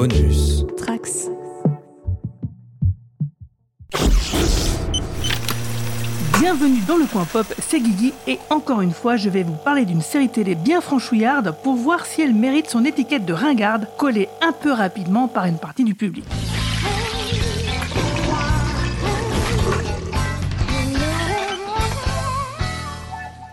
Bonus. Trax. Bienvenue dans le coin pop, c'est Guigui et encore une fois je vais vous parler d'une série télé bien franchouillarde pour voir si elle mérite son étiquette de ringarde collée un peu rapidement par une partie du public.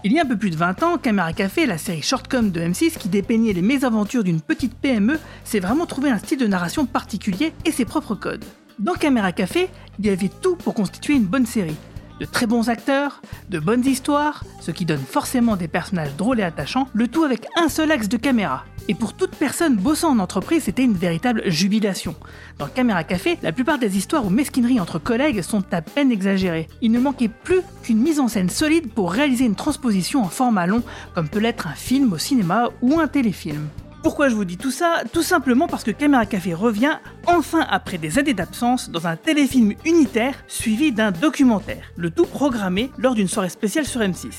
Il y a un peu plus de 20 ans, Camera Café, la série shortcom de M6 qui dépeignait les mésaventures d'une petite PME, s'est vraiment trouvé un style de narration particulier et ses propres codes. Dans Camera Café, il y avait tout pour constituer une bonne série. De très bons acteurs, de bonnes histoires, ce qui donne forcément des personnages drôles et attachants, le tout avec un seul axe de caméra. Et pour toute personne bossant en entreprise, c'était une véritable jubilation. Dans Caméra Café, la plupart des histoires ou mesquineries entre collègues sont à peine exagérées. Il ne manquait plus qu'une mise en scène solide pour réaliser une transposition en format long, comme peut l'être un film au cinéma ou un téléfilm. Pourquoi je vous dis tout ça Tout simplement parce que Caméra Café revient enfin après des années d'absence dans un téléfilm unitaire suivi d'un documentaire, le tout programmé lors d'une soirée spéciale sur M6.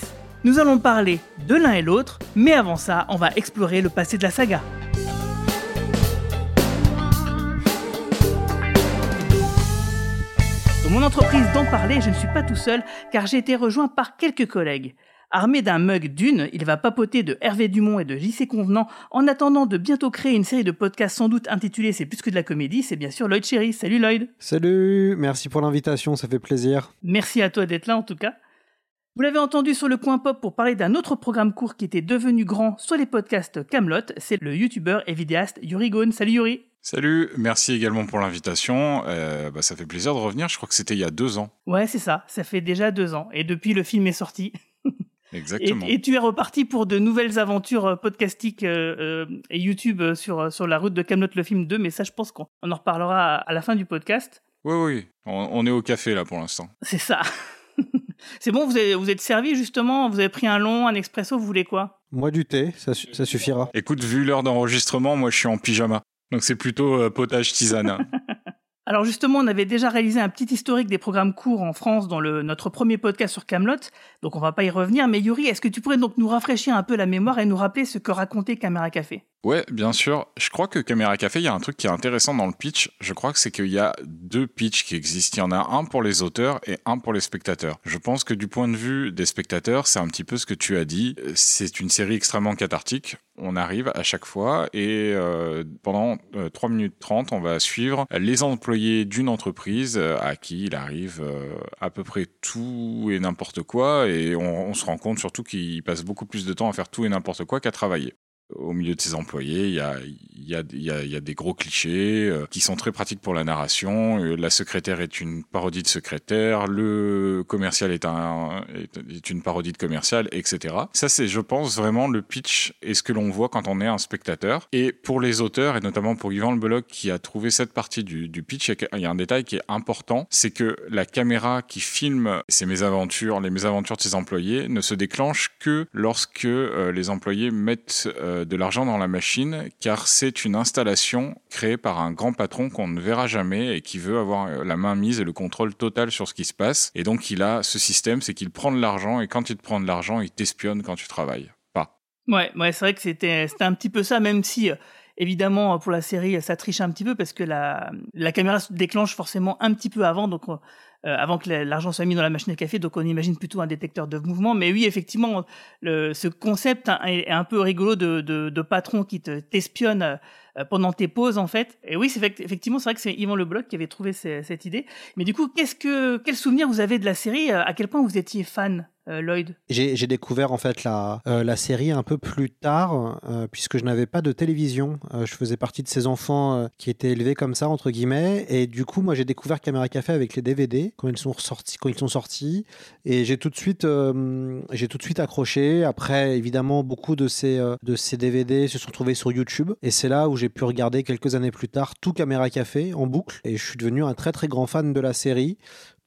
Nous allons parler de l'un et l'autre, mais avant ça, on va explorer le passé de la saga. Dans mon entreprise d'en parler, je ne suis pas tout seul car j'ai été rejoint par quelques collègues. Armé d'un mug d'une, il va papoter de Hervé Dumont et de JC Convenant en attendant de bientôt créer une série de podcasts sans doute intitulée C'est plus que de la comédie, c'est bien sûr Lloyd Cherry. Salut Lloyd Salut, merci pour l'invitation, ça fait plaisir. Merci à toi d'être là en tout cas. Vous l'avez entendu sur le coin pop pour parler d'un autre programme court qui était devenu grand sur les podcasts Camelot, c'est le youtubeur et vidéaste Yuri Gone. Salut Yuri Salut, merci également pour l'invitation. Euh, bah, ça fait plaisir de revenir, je crois que c'était il y a deux ans. Ouais, c'est ça, ça fait déjà deux ans. Et depuis, le film est sorti. Exactement. Et, et, tu es reparti pour de nouvelles aventures euh, podcastiques euh, euh, et YouTube sur, sur la route de Camelot le film 2, mais ça je pense qu'on en reparlera à, à, la fin du podcast. Oui, oui, on, on est au café là pour l'instant. C'est ça. C'est bon, vous, avez, vous êtes servi justement, vous avez pris un long, un expresso, vous voulez quoi? Moi du thé, ça, ça, suffira. Écoute, vu l'heure d'enregistrement, moi je suis en pyjama. Donc c'est plutôt potage tisane. Alors justement, on avait déjà réalisé un petit historique des programmes courts en France dans le, notre premier podcast sur Camelot, donc on va pas y revenir. Mais Yuri, est-ce que tu pourrais donc nous rafraîchir un peu la mémoire et nous rappeler ce que racontait Caméra Café? Ouais, bien sûr. Je crois que Caméra Café, il y a un truc qui est intéressant dans le pitch. Je crois que c'est qu'il y a deux pitchs qui existent. Il y en a un pour les auteurs et un pour les spectateurs. Je pense que du point de vue des spectateurs, c'est un petit peu ce que tu as dit. C'est une série extrêmement cathartique. On arrive à chaque fois et euh, pendant euh, 3 minutes 30, on va suivre les employés d'une entreprise euh, à qui il arrive euh, à peu près tout et n'importe quoi et on, on se rend compte surtout qu'ils passent beaucoup plus de temps à faire tout et n'importe quoi qu'à travailler au milieu de ses employés, il y a, y a, y a, y a des gros clichés euh, qui sont très pratiques pour la narration. Euh, la secrétaire est une parodie de secrétaire, le commercial est, un, est, une parodie de commercial, etc. Ça, c'est, je pense, vraiment le pitch et ce que l'on voit quand on est un spectateur. Et pour les auteurs, et notamment pour Yvan Le qui a trouvé cette partie du, du pitch, il y a un détail qui est important, c'est que la caméra qui filme ces mésaventures, les mésaventures de ses employés, ne se déclenche que lorsque euh, les employés mettent euh, de l'argent dans la machine, car c'est une installation créée par un grand patron qu'on ne verra jamais et qui veut avoir la main mise et le contrôle total sur ce qui se passe. Et donc il a ce système, c'est qu'il prend de l'argent et quand il te prend de l'argent, il t'espionne quand tu travailles. Pas. Ouais, ouais c'est vrai que c'était un petit peu ça, même si... Évidemment, pour la série, ça triche un petit peu parce que la, la caméra se déclenche forcément un petit peu avant, donc euh, avant que l'argent soit mis dans la machine à café, donc on imagine plutôt un détecteur de mouvement. Mais oui, effectivement, le, ce concept est, est, un peu rigolo de, de, de patron qui te t'espionne euh, pendant tes pauses en fait. Et oui, c'est effectivement c'est vrai que c'est Yvan Le Bloc qui avait trouvé cette idée. Mais du coup, qu'est-ce que quel souvenir vous avez de la série? À quel point vous étiez fan? Euh, Lloyd J'ai découvert en fait la, euh, la série un peu plus tard, euh, puisque je n'avais pas de télévision. Je faisais partie de ces enfants qui étaient élevés comme ça, entre guillemets. Et du coup, moi, j'ai découvert Caméra Café avec les DVD quand ils sont sortis. Quand ils sont sortis et j'ai tout, de suite, tout de suite accroché. Après, évidemment, beaucoup de ces, de ces DVD se sont trouvés sur YouTube. Et c'est là où j'ai pu regarder quelques années plus tard tout Caméra Café en boucle. Et je suis devenu un très très grand fan de la série.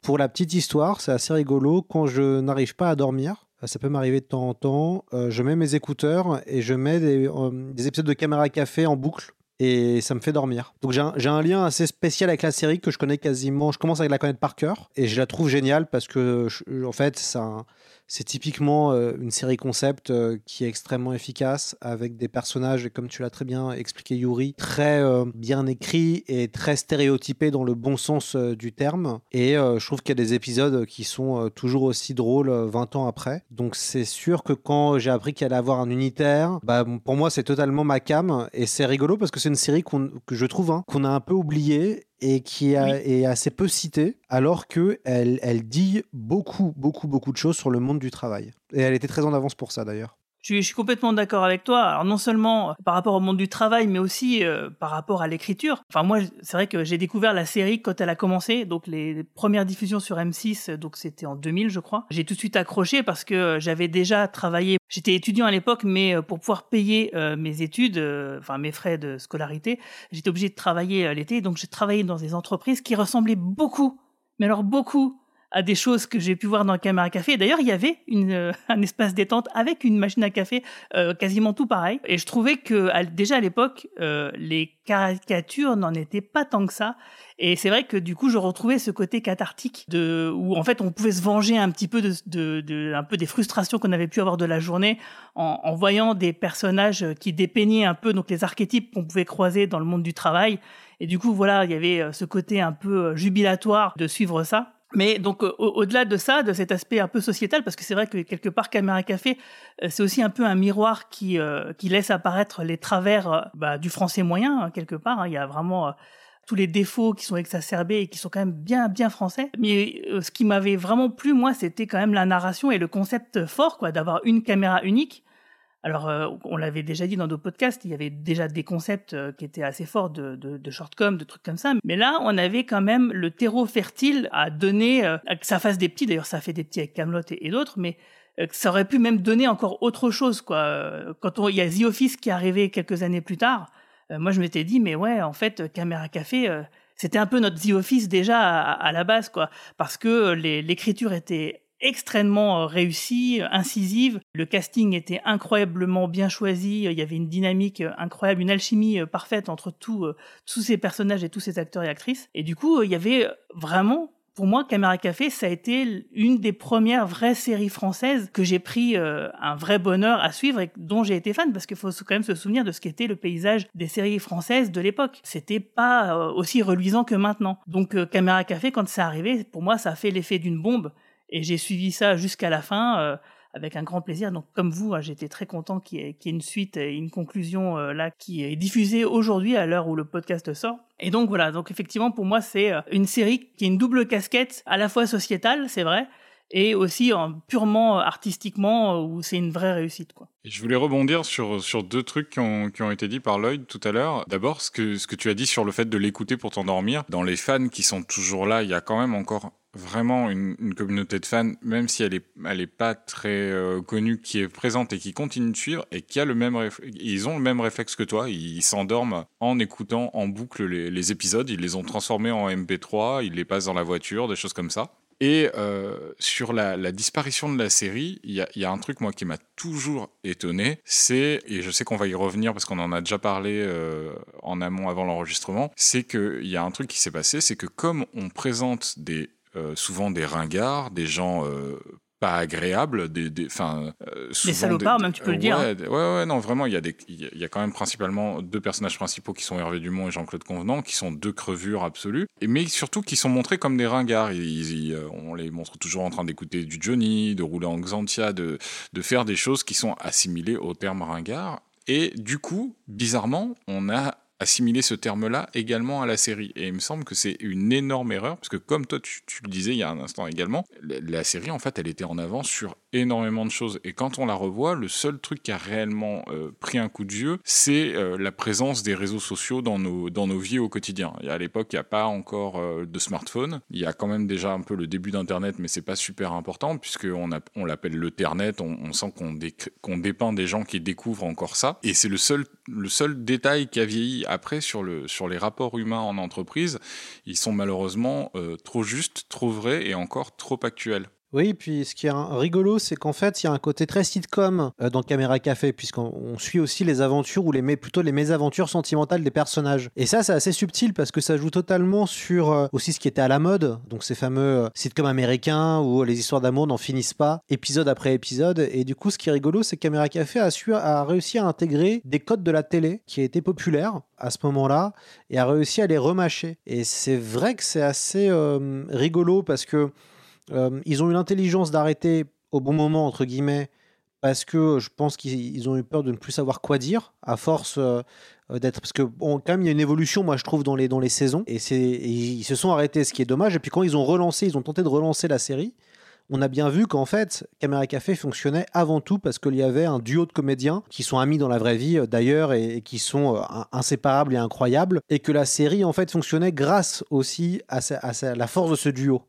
Pour la petite histoire, c'est assez rigolo. Quand je n'arrive pas à dormir, ça peut m'arriver de temps en temps, euh, je mets mes écouteurs et je mets des, euh, des, épisodes de Caméra Café en boucle et ça me fait dormir. Donc j'ai un, un, lien assez spécial avec la série que je connais quasiment, je commence à la connaître par cœur et je la trouve géniale parce que, en fait, ça C'est typiquement une série concept qui est extrêmement efficace, avec des personnages, comme tu l'as très bien expliqué Yuri, très bien écrits et très stéréotypés dans le bon sens du terme. Et je trouve qu'il y a des épisodes qui sont toujours aussi drôles 20 ans après. Donc c'est sûr que quand j'ai appris qu'il allait avoir un unitaire, bah, pour moi c'est totalement ma cam. Et c'est rigolo parce que c'est une série que je trouve hein, qu'on a un peu oubliée et qui est assez peu citée, alors qu'elle elle dit beaucoup, beaucoup, beaucoup de choses sur le monde du travail. Et elle était très en avance pour ça d'ailleurs. Je suis, complètement d'accord avec toi. Alors non seulement euh, par rapport au monde du travail, mais aussi euh, par rapport à l'écriture. Enfin moi, c'est vrai que j'ai découvert la série quand elle a commencé, donc les premières diffusions sur M6, donc c'était en 2000 je crois. J'ai tout de suite accroché parce que euh, j'avais déjà travaillé. J'étais étudiant à l'époque, mais pour pouvoir payer mes études, enfin mes frais de scolarité, j'étais obligé de travailler l'été. Donc j'ai travaillé dans des entreprises qui ressemblaient beaucoup, mais alors beaucoup à des choses que j'ai pu voir dans caméra café. D'ailleurs, il y avait une, euh, un espace détente avec une machine à café, euh, quasiment tout pareil. Et je trouvais que déjà à l'époque, euh, les caricatures n'en étaient pas tant que ça. Et c'est vrai que du coup, je retrouvais ce côté cathartique de où en fait on pouvait se venger un petit peu de, de, de un peu des frustrations qu'on avait pu avoir de la journée en, en, voyant des personnages qui dépeignaient un peu donc les archétypes qu'on pouvait croiser dans le monde du travail. Et du coup, voilà, il y avait ce côté un peu jubilatoire de suivre ça. Mais donc au-delà de ça, de cet aspect un peu sociétal, parce que c'est vrai que quelque part Caméra Café, euh, c'est aussi un peu un miroir qui euh, qui laisse apparaître les travers euh, bah, du français moyen hein, quelque part. Hein. Il y a vraiment tous les défauts qui sont exacerbés et qui sont quand même bien bien français. Mais ce qui m'avait vraiment plu moi, c'était quand même la narration et le concept fort quoi, d'avoir une caméra unique alors, euh, on l'avait déjà dit dans d'autres podcasts, il y avait déjà des concepts euh, qui étaient assez forts de, de, de shortcom, de trucs comme ça. Mais là, on avait quand même le terreau fertile à donner, euh, que ça fasse des petits. D'ailleurs, ça fait des petits avec Camelot et, d'autres, mais que ça aurait pu même donner encore autre chose. Quoi. Quand il y a The Office qui est arrivé quelques années plus tard, moi, je m'étais dit, mais ouais, en fait, Caméra Café, c'était un peu notre The Office déjà à, à la base, quoi, parce que l'écriture était extrêmement euh, réussie, incisive. Le casting était incroyablement bien choisi. Il y avait une dynamique euh, incroyable, une alchimie euh, parfaite entre tous ces personnages et tous ces acteurs et actrices. Et du coup, il y avait vraiment pour moi, Caméra Café, ça a été une des premières vraies séries françaises que j'ai pris un vrai bonheur à suivre et dont j'ai été fan parce qu'il faut quand même se souvenir de ce qu'était le paysage des séries françaises de l'époque. C'était pas aussi reluisant que maintenant. Donc Caméra Café, quand c'est arrivé, pour moi, ça a fait l'effet d'une bombe. Et j'ai suivi ça jusqu'à la fin euh, avec un grand plaisir. Donc, comme vous, hein, j'étais très content qu'il y, ait une suite et une conclusion euh, là qui est diffusée aujourd'hui à l'heure où le podcast sort. Et donc voilà. Donc effectivement, pour moi, c'est euh, une série qui est une double casquette, à la fois sociétale, c'est vrai, et aussi en purement artistiquement où c'est une vraie réussite quoi. je voulais rebondir sur, sur deux trucs qui ont, qui ont été dit par Lloyd tout à l'heure. D'abord, ce que, ce que tu as dit sur le fait de l'écouter pour t'endormir. Dans les fans qui sont toujours là, il y a quand même encore vraiment une, communauté de fans, même si elle est, elle est pas très euh, connue, qui est présente et qui continue de suivre et qui a le même, ils ont le même réflexe que toi. Ils s'endorment en écoutant en boucle les, épisodes. Ils les ont transformés en MP3, ils les passent dans la voiture, des choses comme ça. Et euh, sur la, disparition de la série, il y a, y a, un truc moi qui m'a toujours étonné, c'est et je sais qu'on va y revenir parce qu'on en a déjà parlé euh, en amont avant l'enregistrement, c'est qu'il y a un truc qui s'est passé, c'est que comme on présente des euh, souvent des ringards, des gens euh, pas agréables, des, des, euh, des salopards, même tu peux le dire. Hein. Ouais, ouais, non, vraiment, il y a des, il y a quand même principalement deux personnages principaux qui sont Hervé Dumont et Jean-Claude Convenant, qui sont deux crevures absolues, et mais surtout qui sont montrés comme des ringards. Ils, on les montre toujours en train d'écouter du Johnny, de rouler en Xantia, de, de faire des choses qui sont assimilées au terme ringard. Et du coup, bizarrement, on a assimiler ce terme-là également à la série. Et il me semble que c'est une énorme erreur, parce que comme toi tu, le disais il y a un instant également, la, série en fait elle était en avance sur énormément de choses. Et quand on la revoit, le seul truc qui a réellement euh, pris un coup de vieux, c'est euh, la présence des réseaux sociaux dans nos, dans nos vies au quotidien. Et à l'époque, il n'y a pas encore euh, de smartphone. Il y a quand même déjà un peu le début d'Internet, mais c'est pas super important, puisqu'on on l'appelle le Ternet. On, sent qu'on qu'on dépeint des gens qui découvrent encore ça. Et c'est le seul, le seul détail qui a vieilli après sur, le, sur les rapports humains en entreprise, ils sont malheureusement euh, trop justes, trop vrais et encore trop actuels. Oui, puis ce qui est rigolo, c'est qu'en fait, il y a un côté très sitcom euh, dans Caméra Café, puisqu'on suit aussi les aventures ou les plutôt les mésaventures sentimentales des personnages. Et ça, c'est assez subtil parce que ça joue totalement sur euh, aussi ce qui était à la mode, donc ces fameux euh, sitcoms américains où les histoires d'amour n'en finissent pas, épisode après épisode. Et du coup, ce qui est rigolo, c'est que Caméra Café a, su, a réussi à intégrer des codes de la télé qui étaient populaires à ce moment-là et a réussi à les remâcher. Et c'est vrai que c'est assez rigolo parce que euh, ils ont eu l'intelligence d'arrêter au bon moment, entre guillemets, parce que je pense qu'ils ont eu peur de ne plus savoir quoi dire, à force euh, d'être. Parce que, quand même, il y a une évolution, moi, je trouve, dans les, dans les saisons. Et, ils se sont arrêtés, ce qui est dommage. Et puis, quand ils ont relancé, ils ont tenté de relancer la série, on a bien vu qu'en fait, Caméra Café fonctionnait avant tout parce qu'il y avait un duo de comédiens qui sont amis dans la vraie vie euh, d'ailleurs et, qui sont inséparables et incroyables. Et que la série, en fait, fonctionnait grâce aussi à la force de ce duo.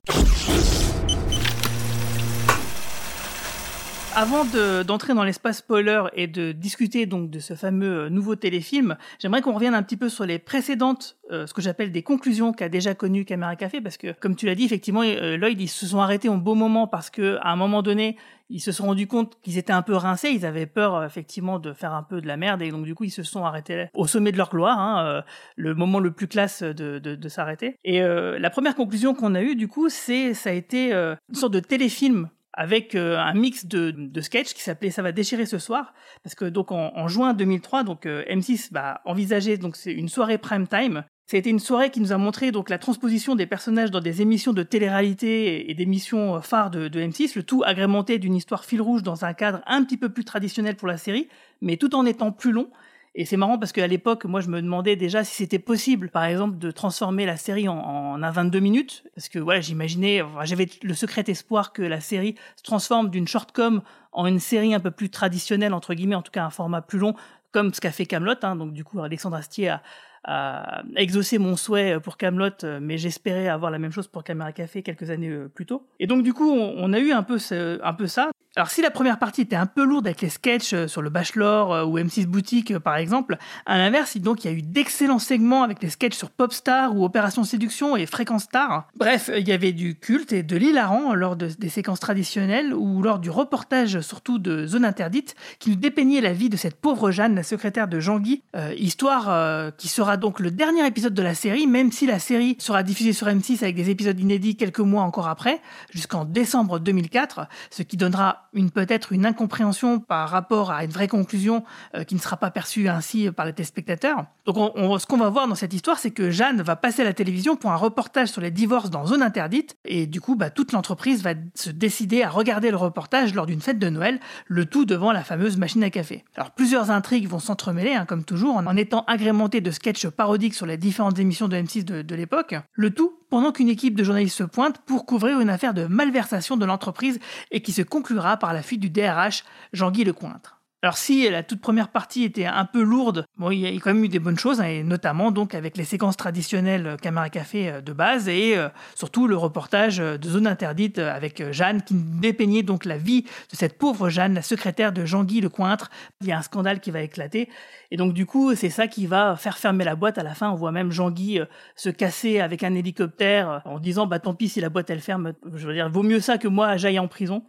Avant d'entrer dans l'espace spoiler et de discuter donc de ce fameux euh, nouveau téléfilm, j'aimerais qu'on revienne un petit peu sur les précédentes, euh, ce que j'appelle des conclusions qu'a déjà connu Caméra Café, parce que comme tu l'as dit, effectivement, euh, Lloyd, ils se sont arrêtés au beau moment parce que à un moment donné, ils se sont rendus compte qu'ils étaient un peu rincés, ils avaient peur effectivement de faire un peu de la merde et donc du coup ils se sont arrêtés au sommet de leur gloire, hein, le moment le plus classe de, de, de s'arrêter. Et la première conclusion qu'on a eue du coup, c'est ça a été une sorte de téléfilm avec euh, un mix de, de sketchs qui s'appelait Ça va déchirer ce soir, parce que donc en, juin 2003, donc euh, M6 va envisager donc c'est une soirée prime time. Été une soirée qui nous a montré donc la transposition des personnages dans des émissions de télé-réalité et, d'émissions phares de, de, M6, le tout agrémenté d'une histoire fil rouge dans un cadre un petit peu plus traditionnel pour la série, mais tout en étant plus long et c'est marrant parce qu'à l'époque, moi, je me demandais déjà si c'était possible, par exemple, de transformer la série en, en un 22 minutes. Parce que, voilà, j'imaginais, j'avais le secret espoir que la série se transforme d'une shortcom en une série un peu plus traditionnelle, entre guillemets, en tout cas un format plus long, comme ce qu'a fait Camelot. Hein. Donc, du coup, Alexandre Astier a, a exaucé mon souhait pour Camelot, mais j'espérais avoir la même chose pour Caméra Café quelques années euh, plus tôt. Et donc du coup, on, a eu un peu, un peu ça. Alors si la première partie était un peu lourde avec les sketchs euh, sur le Bachelor euh, ou M6 Boutique euh, par exemple, à l'inverse, donc il y a eu d'excellents segments avec les sketchs sur Popstar ou Opération Séduction et Fréquence Star. Bref, il y avait du culte et de l'hilarant lors des séquences traditionnelles ou lors du reportage surtout de Zone Interdite qui nous dépeignait la vie de cette pauvre Jeanne, la secrétaire de Jean-Guy, histoire qui sera donc le dernier épisode de la série, même si la série sera diffusée sur M6 avec des épisodes inédits quelques mois encore après, jusqu'en décembre 2004, ce qui donnera une peut-être une incompréhension par rapport à une vraie conclusion euh, qui ne sera pas perçue ainsi par les téléspectateurs. Donc on, ce qu'on va voir dans cette histoire, c'est que Jeanne va passer à la télévision pour un reportage sur les divorces dans zone interdite, et du coup, bah, toute l'entreprise va se décider à regarder le reportage lors d'une fête de Noël, le tout devant la fameuse machine à café. Alors plusieurs intrigues vont s'entremêler, hein, comme toujours, en, étant agrémentées de sketchs parodiques sur les différentes émissions de M6 de, de l'époque, le tout pendant qu'une équipe de journalistes se pointe pour couvrir une affaire de malversation de l'entreprise et qui se conclura par la fuite du DRH Jean-Guy Lecointre. Alors si la toute première partie était un peu lourde, bon, il y a quand même eu des bonnes choses, hein, et notamment donc avec les séquences traditionnelles euh, caméra café euh, de base et euh, surtout le reportage de Zone Interdite avec Jeanne qui dépeignait donc la vie de cette pauvre Jeanne, la secrétaire de Jean-Guy Lecointre. Il y a un scandale qui va éclater et donc du coup c'est ça qui va faire fermer la boîte. À la fin on voit même Jean-Guy se casser avec un hélicoptère en disant bah tant pis si la boîte elle ferme, je veux dire vaut mieux ça que moi j'aille en prison.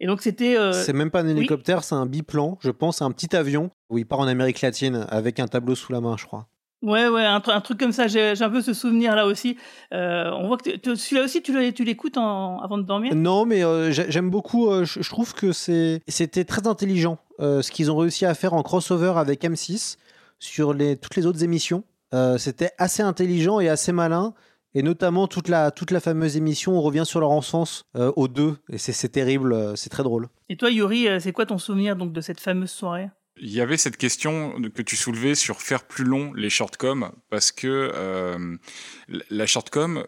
Et donc c'était. Euh, c'est même pas un hélicoptère, c'est un biplan, je pense, un petit avion où il part en Amérique latine avec un tableau sous la main, je crois. Ouais, ouais, un, truc comme ça. J'ai un peu ce souvenir là aussi. Euh, on voit que celui-là aussi, tu l'écoutes avant de dormir? Non, mais euh, j'aime beaucoup. je, trouve que c'était très intelligent ce qu'ils ont réussi à faire en crossover avec M6 sur les, toutes les autres émissions. c'était assez intelligent et assez malin. Et notamment toute la, toute la fameuse émission, on revient sur leur enfance euh, aux deux. Et c'est terrible, euh, c'est très drôle. Et toi, Yuri, euh, c'est quoi ton souvenir donc de cette fameuse soirée? Il y avait cette question que tu soulevais sur faire plus long les shortcoms parce que la shortcom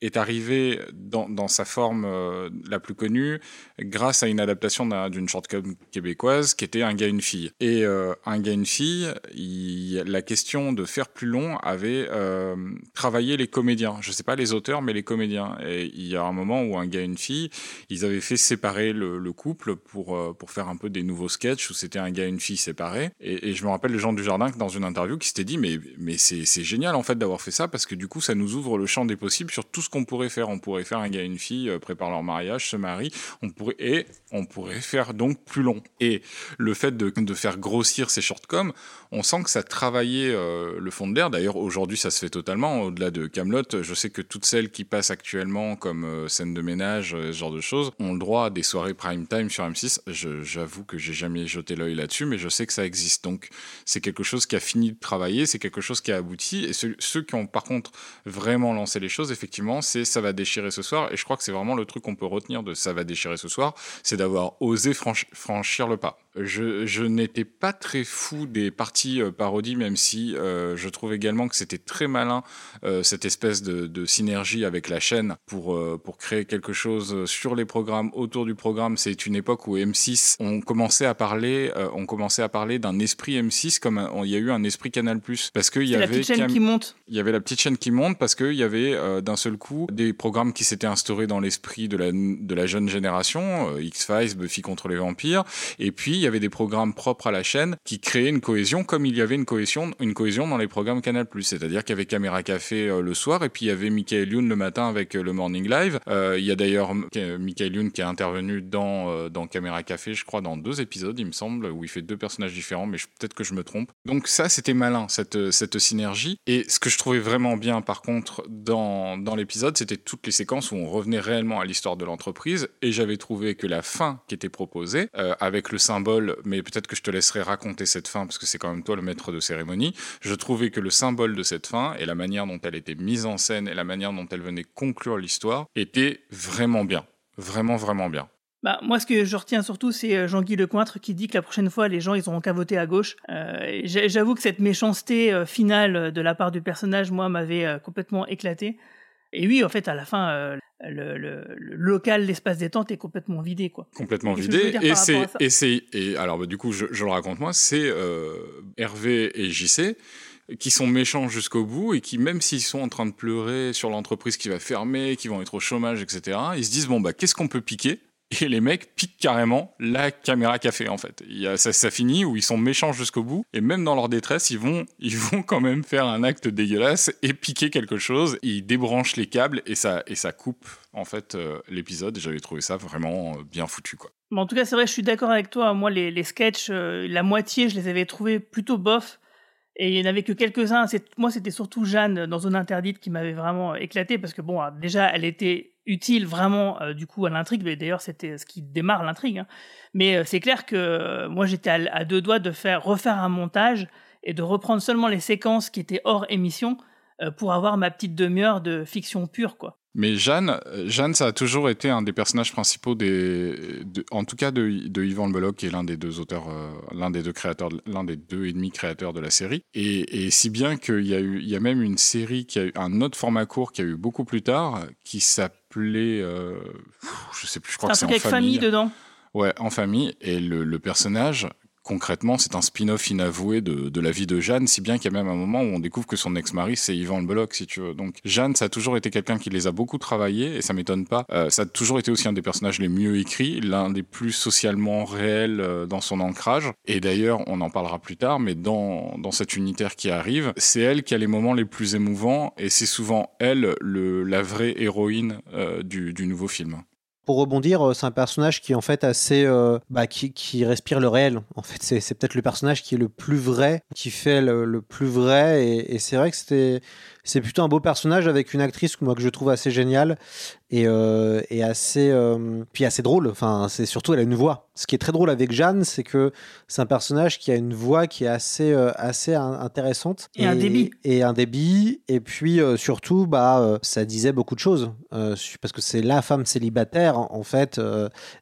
est arrivé dans, dans sa forme euh, la plus connue grâce à une adaptation d'une shortcom québécoise qui était Un gars, une fille. Et euh, Un gars, une fille, il, la question de faire plus long avait euh, travaillé les comédiens. Je sais pas les auteurs, mais les comédiens. Et il y a un moment où Un gars, une fille, ils avaient fait séparer le, le couple pour, euh, pour faire un peu des nouveaux sketchs où c'était un gars, une fille séparés. Et, et je me rappelle le Jean du Jardin dans une interview qui s'était dit mais, mais c'est génial en fait d'avoir fait ça parce que du coup ça nous ouvre le champ des possibles sur tout ce qu'on pourrait faire. On pourrait faire un gars et une fille préparent leur mariage, se marient, on pourrait et on pourrait faire donc plus long. Et le fait de, de faire grossir ces shortcoms, on sent que ça travaillait le fond de l'air. D'ailleurs, aujourd'hui, ça se fait totalement. Au-delà de Camelot, je sais que toutes celles qui passent actuellement comme scène de ménage, ce genre de choses, ont le droit à des soirées prime time sur M6. J'avoue que j'ai jamais jeté l'œil là-dessus, mais je sais que ça existe. Donc, c'est quelque chose qui a fini de travailler, c'est quelque chose qui a abouti. Et ceux, qui ont par contre vraiment lancé les choses, effectivement, c'est ça va déchirer ce soir. Et je crois que c'est vraiment le truc qu'on peut retenir de ça va déchirer ce soir, c'est d'avoir osé franchir le pas. Je, n'étais pas très fou des parties euh, parodies, même si euh, je trouve également que c'était très malin euh, cette espèce de, synergie avec la chaîne pour, pour créer quelque chose sur les programmes, autour du programme. C'est une époque où M6 on commençait à parler, on commençait à parler d'un esprit M6 comme il y a eu un esprit Canal+. Parce qu'il y avait la petite chaîne qui monte. Il y avait la petite chaîne qui monte parce qu'il y avait d'un seul coup des programmes qui s'étaient instaurés dans l'esprit de la, de la jeune génération, X-Files, Buffy contre les vampires, et puis il y avait des programmes propres à la chaîne qui créaient une cohésion comme il y avait une cohésion, une cohésion dans les programmes Canal+. C'est-à-dire qu'il y avait Caméra Café euh, le soir et puis il y avait Michael Youn le matin avec euh, le Morning Live. Euh, il y a d'ailleurs Michael Youn qui est intervenu dans, dans Caméra Café, je crois, dans deux épisodes, il me semble, où il fait deux personnages différents, mais peut-être que je me trompe. Donc ça, c'était malin, cette, cette synergie. Et ce que je trouvais vraiment bien, par contre, dans, dans l'épisode, c'était toutes les séquences où on revenait réellement à l'histoire de l'entreprise. Et j'avais trouvé que la fin qui était proposée, avec le symbole mais peut-être que je te laisserai raconter cette fin parce que c'est quand même toi le maître de cérémonie. Je trouvais que le symbole de cette fin et la manière dont elle était mise en scène et la manière dont elle venait conclure l'histoire était vraiment bien. Vraiment, vraiment bien. Bah, moi, ce que je retiens surtout, c'est euh, Jean-Guy Lecointre qui dit que la prochaine fois, les gens, ils auront qu'à voter à gauche. Euh, J'avoue que cette méchanceté euh, finale de la part du personnage, moi, m'avait complètement éclaté. Et oui, en fait, à la fin, le, local, l'espace détente est complètement vidé, quoi. Complètement vidé. Et c'est, et c'est, et alors, bah, du coup, je, le raconte moi, c'est euh, Hervé et JC qui sont méchants jusqu'au bout et qui, même s'ils sont en train de pleurer sur l'entreprise qui va fermer, qui vont être au chômage, etc., ils se disent bon bah qu'est-ce qu'on peut piquer? Et les mecs piquent carrément la caméra café en fait. Ça, finit où ils sont méchants jusqu'au bout et même dans leur détresse, ils vont, ils vont quand même faire un acte dégueulasse et piquer quelque chose. Ils débranchent les câbles et ça, et ça coupe en fait euh, l'épisode. J'avais trouvé ça vraiment euh, bien foutu quoi. en tout cas, c'est vrai, je suis d'accord avec toi. Moi, les, les sketchs, euh, la moitié, je les avais trouvés plutôt bof. Et il n'y en avait que quelques-uns. Moi, c'était surtout Jeanne dans Zone Interdite qui m'avait vraiment éclaté parce que, bon, déjà, elle était utile vraiment euh, du coup à l'intrigue. Mais d'ailleurs, c'était ce qui démarre l'intrigue. Hein. Mais euh, c'est clair que euh, moi, j'étais à, deux doigts de faire refaire un montage et de reprendre seulement les séquences qui étaient hors émission pour avoir ma petite demi-heure de fiction pure, quoi. Mais Jeanne, Jeanne, ça a toujours été un des personnages principaux des, en tout cas de, de Yvan Le qui est l'un des deux auteurs, l'un des deux créateurs, l'un des deux et demi créateurs de la série. Et, et si bien qu'il y a eu, il y a même une série qui a eu un autre format court qui a eu beaucoup plus tard, qui s'appelle appelé, euh, je sais plus, je crois que c'est en famille. famille dedans. Ouais, en famille. Et le, le personnage, concrètement, c'est un spin-off inavoué de, la vie de Jeanne, si bien qu'il y a même un moment où on découvre que son ex-mari, c'est Yvan Le si tu veux. Donc, Jeanne, ça a toujours été quelqu'un qui les a beaucoup travaillés, et ça m'étonne pas. Euh, ça a toujours été aussi un des personnages les mieux écrits, l'un des plus socialement réels euh, dans son ancrage. Et d'ailleurs, on en parlera plus tard, mais dans, cet unitaire qui arrive, c'est elle qui a les moments les plus émouvants, et c'est souvent elle, le, la vraie héroïne euh, du nouveau film pour rebondir, euh, c'est un personnage qui en fait assez, euh, bah, qui, qui, respire le réel. En fait, c'est peut-être le personnage qui est le plus vrai, qui fait le, plus vrai. Et, et c'est vrai que c'était, c'est plutôt un beau personnage avec une actrice moi que je trouve assez géniale et, euh, et assez euh, puis assez drôle. Enfin, c'est surtout elle a une voix. Ce qui est très drôle avec Jeanne, c'est que c'est un personnage qui a une voix qui est assez euh, assez intéressante et, un débit et un débit. Et puis surtout, bah ça disait beaucoup de choses parce que c'est la femme célibataire en fait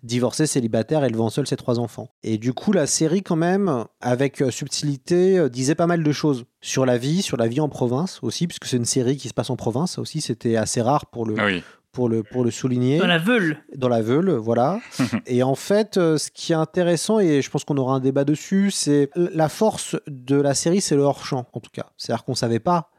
divorcée célibataire élevant seule ses trois enfants. Et du coup, la série quand même avec subtilité disait pas mal de choses sur la vie, sur la vie en province aussi, puisque c'est une série qui se passe en province. Ça aussi, c'était assez rare pour le, pour le, pour le souligner. Dans la Veule. Dans la Veule, voilà. et en fait, euh, ce qui est intéressant, et je pense qu'on aura un débat dessus, c'est la force de la série, c'est le hors-champ, en tout cas. C'est-à-dire qu'on ne savait pas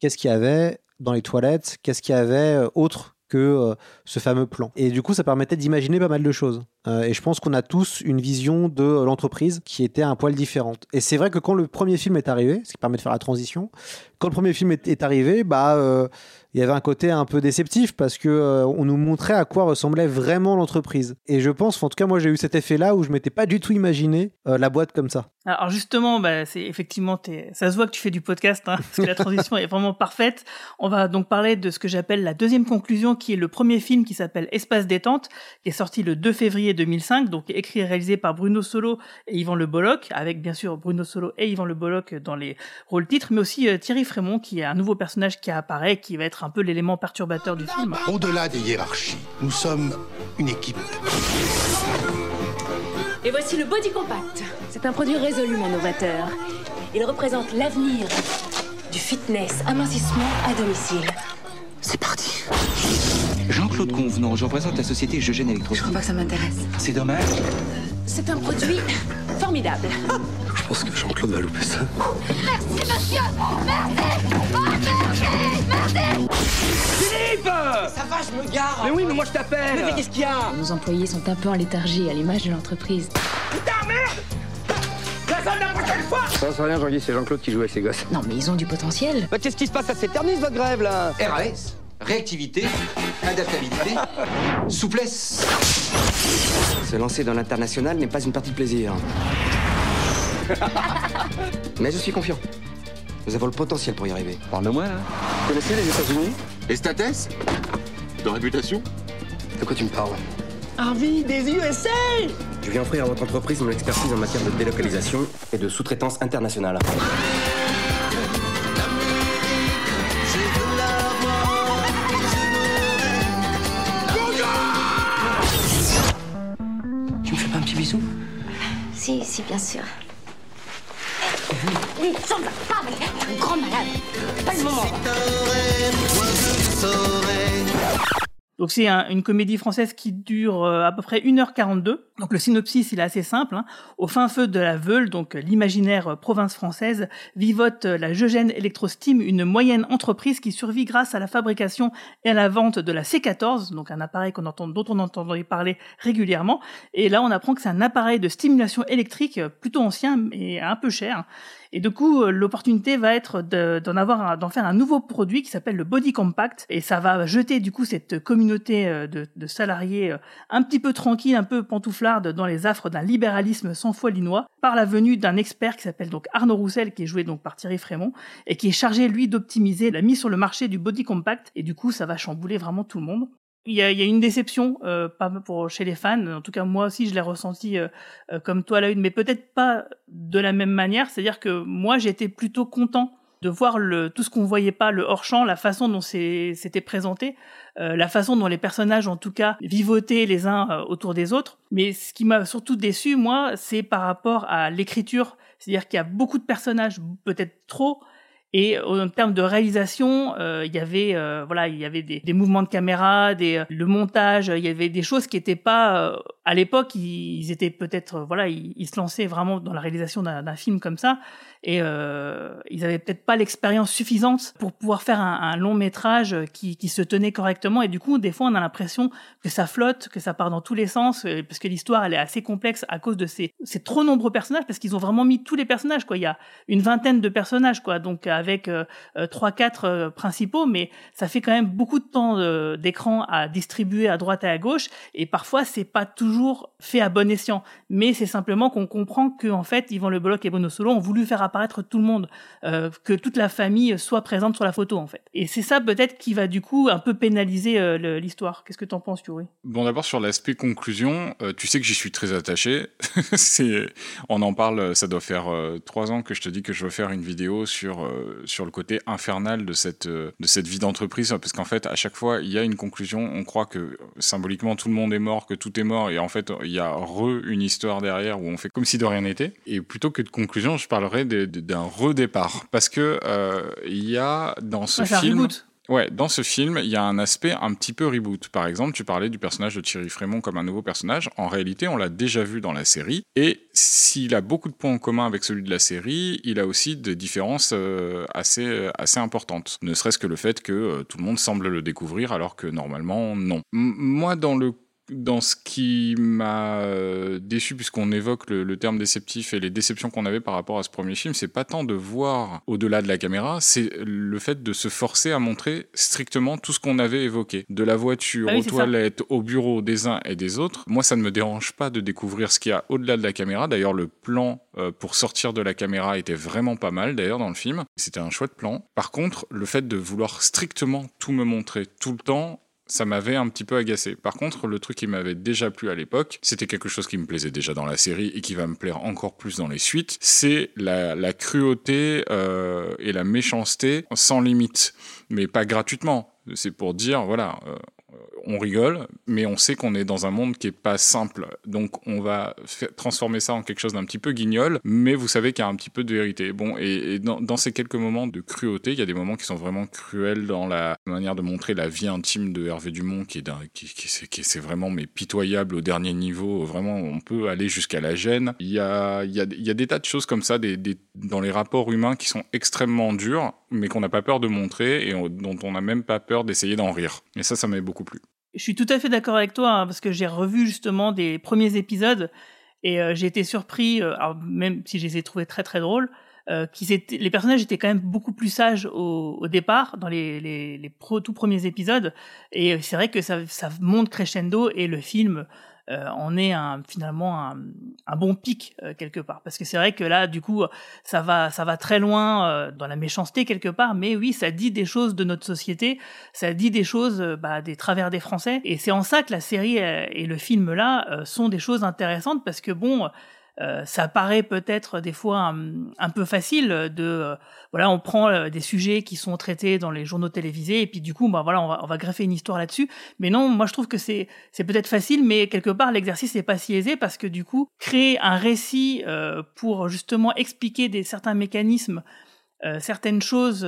qu'est-ce qu'il y avait dans les toilettes, qu'est-ce qu'il y avait euh, autre euh, ce fameux plan. Et du coup, ça permettait d'imaginer pas mal de choses. Euh, et je pense qu'on a tous une vision de l'entreprise qui était un poil différente. Et c'est vrai que quand le premier film est arrivé, ce qui permet de faire la transition, quand le premier film est, arrivé, bah, euh, il y avait un côté un peu déceptif parce que euh, on nous montrait à quoi ressemblait vraiment l'entreprise. Et je pense, en tout cas, moi j'ai eu cet effet-là où je m'étais pas du tout imaginé la boîte comme ça. Alors justement, bah, c'est effectivement, ça se voit que tu fais du podcast, hein, parce que la transition est vraiment parfaite. On va donc parler de ce que j'appelle la deuxième conclusion, qui est le premier film qui s'appelle Espace détente, qui est sorti le 2 février 2005, donc écrit et réalisé par Bruno Solo et Yvan Le Bolloc, avec bien sûr Bruno Solo et Yvan Le Bolloc dans les rôles titres, mais aussi euh, Thierry Frémont, qui est un nouveau personnage qui apparaît, qui va être un peu l'élément perturbateur du film. Au-delà des hiérarchies, nous sommes une équipe. Et voici le Body Compact. C'est un produit résolument novateur. Il représente l'avenir du fitness, amincissement à domicile. C'est parti. Jean-Claude Convenant, je représente la société Eugène Electro. Je crois pas que ça m'intéresse. C'est dommage. C'est un produit formidable. Je pense que Jean-Claude va louper ça. Merci, monsieur Merci merci Ça va, je me gare Mais oui, mais moi je t'appelle Mais qu'est-ce qu'il y a? Nos employés sont un peu en léthargie à l'image de l'entreprise. Putain, merde La zone la prochaine fois Ça, c'est rien, Jean-Guy, c'est Jean-Claude qui joue avec ses gosses. Non, mais ils ont du potentiel. Bah, qu'est-ce qui se passe Ça s'éternise, votre grève, là? RAS, réactivité, adaptabilité, souplesse. Se lancer dans l'international n'est pas une partie de plaisir. Mais je suis confiant. Nous avons le potentiel pour y arriver. Parle-moi, là. Vous connaissez les États-Unis? Et statès De réputation De quoi tu me parles Harvey, des USA Je viens offrir à votre entreprise mon expertise en matière de délocalisation et de sous-traitance internationale. Tu me fais pas un petit bisou Si, si, bien sûr. Oui, ça va pas, mais un grand malade. Pas le moment. Donc c'est un- une comédie française qui dure euh, à peu près 1h42. Donc le synopsis, il est assez simple. hein. Au fin feu de la Veule, donc l'imaginaire euh, province française, vivote euh, la Geogène Electrosteam, une moyenne entreprise qui survit grâce à la fabrication et à la vente de la C14, donc un appareil qu'on entend, dont on entendait parler régulièrement. Et là, on apprend que c'est un appareil de stimulation électrique plutôt ancien et un peu cher. Et du coup, euh, l'opportunité va être de- d'en avoir, d'en faire un nouveau produit qui s'appelle le Body Compact, et ça va jeter du coup cette communauté euh, de, de salariés euh, un petit peu tranquille, un peu pantouflarde dans les affres d'un libéralisme sans foi linois, par la venue d'un expert qui s'appelle donc Arnaud Roussel, qui est joué donc par Thierry Frémont, et qui est chargé lui d'optimiser la mise sur le marché du Body Compact, et du coup, ça va chambouler vraiment tout le monde. Il y a, y a une déception, euh, pas pour chez les fans. En tout cas, moi aussi, je l'ai ressenti euh, euh, comme toi à l'œil, mais peut-être pas de la même manière. C'est-à-dire que moi, j'étais plutôt content de voir le, tout ce qu'on voyait pas, le hors-champ, la façon dont c'était présenté, euh, la façon dont les personnages, en tout cas, vivotaient les uns euh, autour des autres. Mais ce qui m'a surtout déçu, moi, c'est par rapport à l'écriture. C'est-à-dire qu'il y a beaucoup de personnages, peut-être trop, et en termes de réalisation, euh, il y avait euh, voilà, il y avait des, des mouvements de caméra, des euh, le montage, il y avait des choses qui étaient pas euh, à l'époque, ils, étaient peut-être euh, voilà, ils, ils se lançaient vraiment dans la réalisation d'un film comme ça et euh, ils avaient peut-être pas l'expérience suffisante pour pouvoir faire un, un long métrage qui, qui se tenait correctement. Et du coup des fois on a l'impression que ça flotte, que ça part dans tous les sens euh, parce que l'histoire elle est assez complexe à cause de ces, ces trop nombreux personnages parce qu'ils ont vraiment mis tous les personnages quoi. Il y a une vingtaine de personnages quoi. Donc avec euh, euh, trois quatre euh, principaux mais ça fait quand même beaucoup de temps d'écran à distribuer à droite et à gauche. Et parfois c'est pas toujours fait à bon escient. Mais c'est simplement qu'on comprend que en fait Yvan Le Bolloc et Bruno Solo ont voulu faire apparaître tout le monde euh, que toute la famille soit présente sur la photo en fait et c'est ça peut-être qui va du coup un peu pénaliser euh, l'histoire qu'est-ce que t'en penses Yuri? Bon, d'abord sur l'aspect conclusion, euh, tu sais que j'y suis très attaché. on en parle, ça doit faire trois ans que je te dis que je veux faire une vidéo sur sur le côté infernal de cette de cette vie d'entreprise, parce qu'en fait, à chaque fois, il y a une conclusion. On croit que symboliquement tout le monde est mort, que tout est mort, et en fait, il y a re une histoire derrière où on fait comme si de rien n'était. Et plutôt que de conclusion, je parlerai de- de- d'un redépart, parce que euh, il y a dans ce film. reboot. Ouais, dans ce film, il y a un aspect un petit peu reboot. Par exemple, tu parlais du personnage de Thierry Frémont comme un nouveau personnage. En réalité, on l'a déjà vu dans la série. Et s'il a beaucoup de points en commun avec celui de la série, il a aussi des différences euh, assez, assez importantes. Ne serait-ce que le fait que euh, tout le monde semble le découvrir alors que normalement, non. M- moi, dans le dans ce qui m'a euh, déçu, puisqu'on évoque le, le, terme déceptif et les déceptions qu'on avait par rapport à ce premier film, c'est pas tant de voir au-delà de la caméra, c'est le fait de se forcer à montrer strictement tout ce qu'on avait évoqué. De la voiture Ah oui, aux c'est ça. toilettes, au bureau des uns et des autres. Moi, ça ne me dérange pas de découvrir ce qu'il y a au-delà de la caméra. D'ailleurs, le plan euh, pour sortir de la caméra était vraiment pas mal, d'ailleurs, dans le film. C'était un chouette plan. Par contre, le fait de vouloir strictement tout me montrer tout le temps, ça m'avait un petit peu agacé. Par contre, le truc qui m'avait déjà plu à l'époque, c'était quelque chose qui me plaisait déjà dans la série et qui va me plaire encore plus dans les suites, c'est la, cruauté euh, et la méchanceté sans limite, mais pas gratuitement. C'est pour dire, voilà, euh, on rigole, mais on sait qu'on est dans un monde qui est pas simple. Donc on va transformer ça en quelque chose d'un petit peu guignol, mais vous savez qu'il y a un petit peu de vérité. Bon, et, dans, ces quelques moments de cruauté, il y a des moments qui sont vraiment cruels dans la manière de montrer la vie intime de Hervé Dumont, qui est, qui, c'est- qui est- c'est vraiment mais pitoyable au dernier niveau. Vraiment, on peut aller jusqu'à la gêne. Il y a, il y, a, il y a des tas de choses comme ça des, dans les rapports humains qui sont extrêmement durs, mais qu'on n'a pas peur de montrer et on- dont on n'a même pas peur d'essayer d'en rire. Et ça, ça m'avait beaucoup plu. Je suis tout à fait d'accord avec toi, hein, parce que j'ai revu justement des premiers épisodes et euh, j'ai été surpris, euh, même si je les ai trouvés très très drôles, euh, qu'ils étaient, les personnages étaient quand même beaucoup plus sages au, au départ, dans les, les, les pro- tout premiers épisodes. Et c'est vrai que ça, ça monte crescendo et le film euh, en est un, finalement un, un bon pic euh, quelque part. Parce que c'est vrai que là, du coup, ça va, ça va très loin euh, dans la méchanceté quelque part, mais oui, ça dit des choses de notre société, ça dit des choses euh, bah, des travers des Français. Et c'est en ça que la série euh, et le film là euh, sont des choses intéressantes parce que bon, euh, ça paraît peut-être des fois un, peu facile de euh, voilà on prend euh, des sujets qui sont traités dans les journaux télévisés et puis du coup bah voilà on va, on va greffer une histoire là-dessus. Mais non moi je trouve que c'est c'est peut-être facile mais quelque part l'exercice n'est pas si aisé parce que du coup créer un récit euh, pour justement expliquer des certains mécanismes certaines choses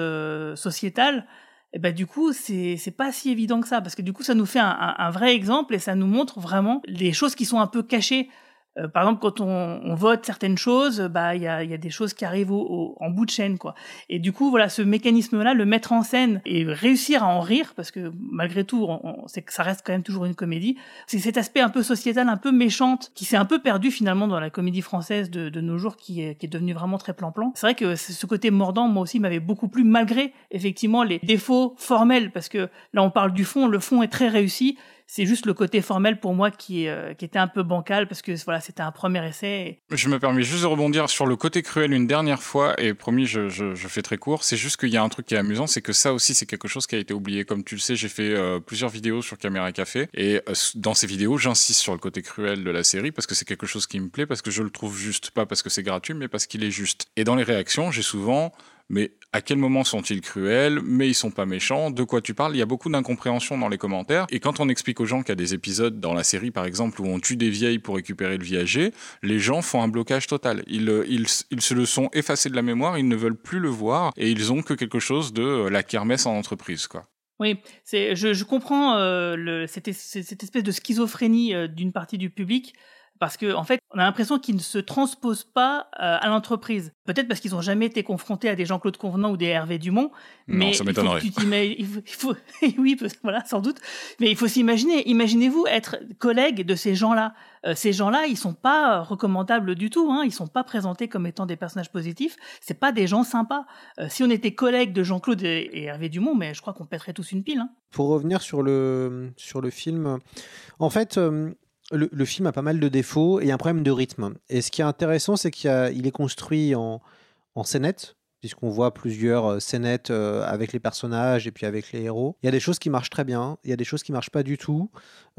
sociétales et ben du coup c'est c'est pas si évident que ça. Parce que du coup ça nous fait un, un, un vrai exemple et ça nous montre vraiment les choses qui sont un peu cachées euh, par exemple, quand on, on, vote certaines choses, bah il y a, y a, des choses qui arrivent au, au, en bout de chaîne, quoi. Et du coup, voilà, ce mécanisme-là, le mettre en scène et réussir à en rire, parce que malgré tout, on, on, que ça reste quand même toujours une comédie. C'est cet aspect un peu sociétal, un peu méchante, qui s'est un peu perdu finalement dans la comédie française de, de nos jours, qui est, qui est devenu vraiment très plan-plan. C'est vrai que ce côté mordant, moi aussi, m'avait beaucoup plu, malgré effectivement les défauts formels, parce que là, on parle du fond, le fond est très réussi c'est juste le côté formel pour moi qui, euh, qui était un peu bancal parce que voilà, c'était un premier essai. Je me permets juste de rebondir sur le côté cruel une dernière fois et promis, je fais très court. C'est juste qu'il y a un truc qui est amusant, c'est que ça aussi, c'est quelque chose qui a été oublié. Comme tu le sais, j'ai fait euh, plusieurs vidéos sur Caméra Café et euh, dans ces vidéos, j'insiste sur le côté cruel de la série parce que c'est quelque chose qui me plaît, parce que je le trouve juste, pas parce que c'est gratuit, mais parce qu'il est juste. Et dans les réactions, j'ai souvent mais à quel moment sont-ils cruels? Mais ils sont pas méchants. De quoi tu parles? Il y a beaucoup d'incompréhension dans les commentaires. Et quand on explique aux gens qu'il y a des épisodes dans la série, par exemple, où on tue des vieilles pour récupérer le viager, les gens font un blocage total. Ils, ils, ils se le sont effacés de la mémoire, ils ne veulent plus le voir, et ils ont que quelque chose de la kermesse en entreprise, quoi. Oui, c'est, je, comprends euh, cette, espèce de schizophrénie euh, d'une partie du public parce que en fait, on a l'impression qu'ils ne se transposent pas euh, à l'entreprise. Peut-être parce qu'ils n'ont jamais été confrontés à des Jean-Claude Convenant ou des Hervé Dumont. Non, mais ça m'étonnerait. Il faut, il faut, il faut oui, voilà, sans doute. Mais il faut s'imaginer. Imaginez-vous être collègue de ces gens-là. Euh, ces gens-là, ils sont pas recommandables du tout. Hein. Ils sont pas présentés comme étant des personnages positifs. C'est pas des gens sympas. Euh, si on était collègue de Jean-Claude et, et, Hervé Dumont, mais je crois qu'on pèterait tous une pile. Hein. Pour revenir sur le sur le film, en fait. Euh le, film a pas mal de défauts et un problème de rythme. Et ce qui est intéressant, c'est qu'il il est construit en, en puisqu'on voit plusieurs scénettes euh, avec les personnages et puis avec les héros. Il y a des choses qui marchent très bien, il y a des choses qui marchent pas du tout.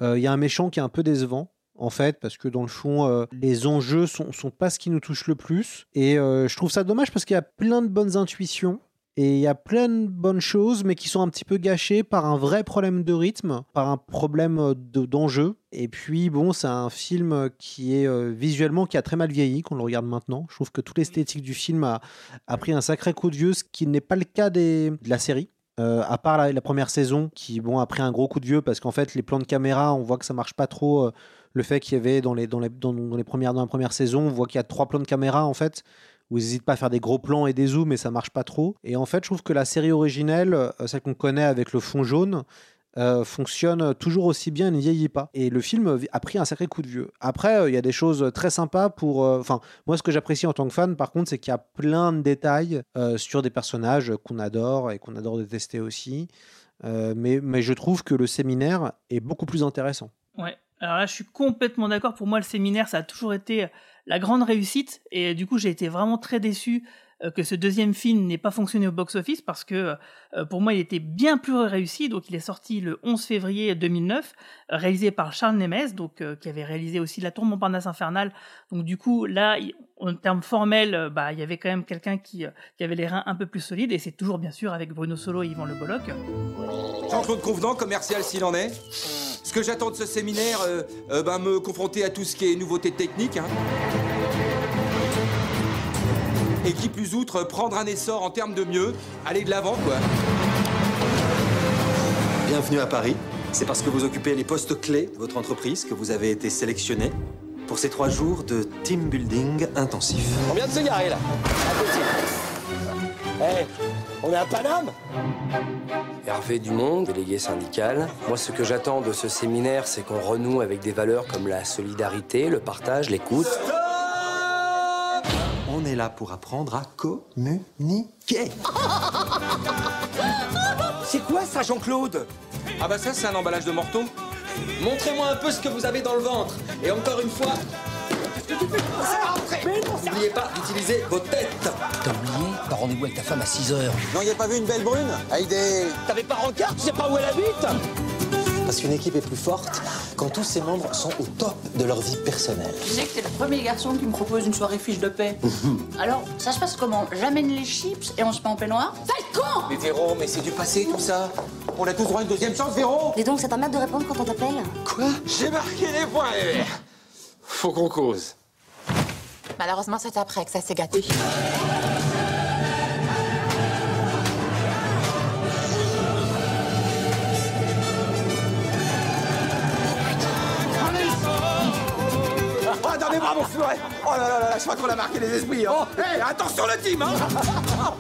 Euh, il y a un méchant qui est un peu décevant. En fait, parce que dans le fond, euh, les enjeux sont, sont pas ce qui nous touche le plus. Et euh, je trouve ça dommage parce qu'il y a plein de bonnes intuitions. Et il y a plein de bonnes choses, mais qui sont un petit peu gâchées par un vrai problème de rythme, par un problème d'enjeu. Et puis, bon, c'est un film qui est euh, visuellement, qui a très mal vieilli, qu'on le regarde maintenant. Je trouve que toute l'esthétique du film a, pris un sacré coup de vieux, ce qui n'est pas le cas de la série. Euh, à part la, première saison, qui bon, a pris un gros coup de vieux, parce qu'en fait, les plans de caméra, on voit que ça marche pas trop. Euh, le fait qu'il y avait dans les, dans, les, dans les premières, dans la première saison, on voit qu'il y a trois plans de caméra, en fait où ils n'hésitent pas à faire des gros plans et des zooms, mais ça marche pas trop. Et en fait, je trouve que la série originelle, celle qu'on connaît avec le fond jaune, euh, fonctionne toujours aussi bien et ne vieillit pas. Et le film a pris un sacré coup de vieux. Après, euh, il y a des choses très sympas pour. euh, Enfin, moi, ce que j'apprécie en tant que fan, par contre, c'est qu'il y a plein de détails euh, sur des personnages qu'on adore et qu'on adore détester aussi. Euh, mais, mais je trouve que le séminaire est beaucoup plus intéressant. Ouais. Alors là, je suis complètement d'accord. Pour moi, le séminaire, ça a toujours été la grande réussite. Et du coup, j'ai été vraiment très déçu que ce deuxième film n'ait pas fonctionné au box-office parce que euh, pour moi, il était bien plus réussi. Donc, il est sorti le 11 février 2009, euh, réalisé par Charles Nemes, donc euh, qui avait réalisé aussi La Tour Montparnasse infernale. Donc, du coup, là, en termes formels, euh, bah, il y avait quand même quelqu'un qui, euh, qui avait les reins un peu plus solides. Et c'est toujours, bien sûr, avec Bruno Solo et Yvan Le Bolloc. Jean-Claude Convenant, commercial s'il en est. Ce que j'attends de ce séminaire, euh, euh, ben, me confronter à tout ce qui est nouveauté technique. Hein. Et qui plus outre, prendre un essor en termes de mieux, aller de l'avant quoi. Bienvenue à Paris. C'est parce que vous occupez les postes clés de votre entreprise que vous avez été sélectionné pour ces trois jours de team building intensif. On vient de se garer là. Hé, on est à Paname Hervé Dumont, délégué syndical. Moi, ce que j'attends de ce séminaire, c'est qu'on renoue avec des valeurs comme la solidarité, le partage, l'écoute. On est là pour apprendre à communiquer. C'est quoi ça, Jean-Claude? Ah bah ça, c'est un emballage de morteau. Montrez-moi un peu ce que vous avez dans le ventre. Et encore une fois. N'oubliez pas d'utiliser vos têtes. T'as oublié T'as rendez-vous avec ta femme à 6 heures? Non, y a pas vu une belle brune? Avec des. T'avais pas rencard Tu sais pas où elle habite? Parce qu'une équipe est plus forte quand tous ses membres sont au top de leur vie personnelle. Tu sais que t'es le premier garçon qui me propose une soirée fiche de paix. Alors, ça se passe comment? J'amène les chips et on se met en peignoir? Sale con Mais Véro, mais c'est du passé tout ça. On a tous droit à une deuxième chance, Véro Dis donc, ça t'emmerde de répondre quand on t'appelle Quoi? J'ai marqué les points. Faut qu'on cause. Malheureusement, c'est après que ça s'est gâté. Bravo, Fleuret Oh là là là là, je crois qu'on a marqué les esprits. Hein. Hé, attention le team hein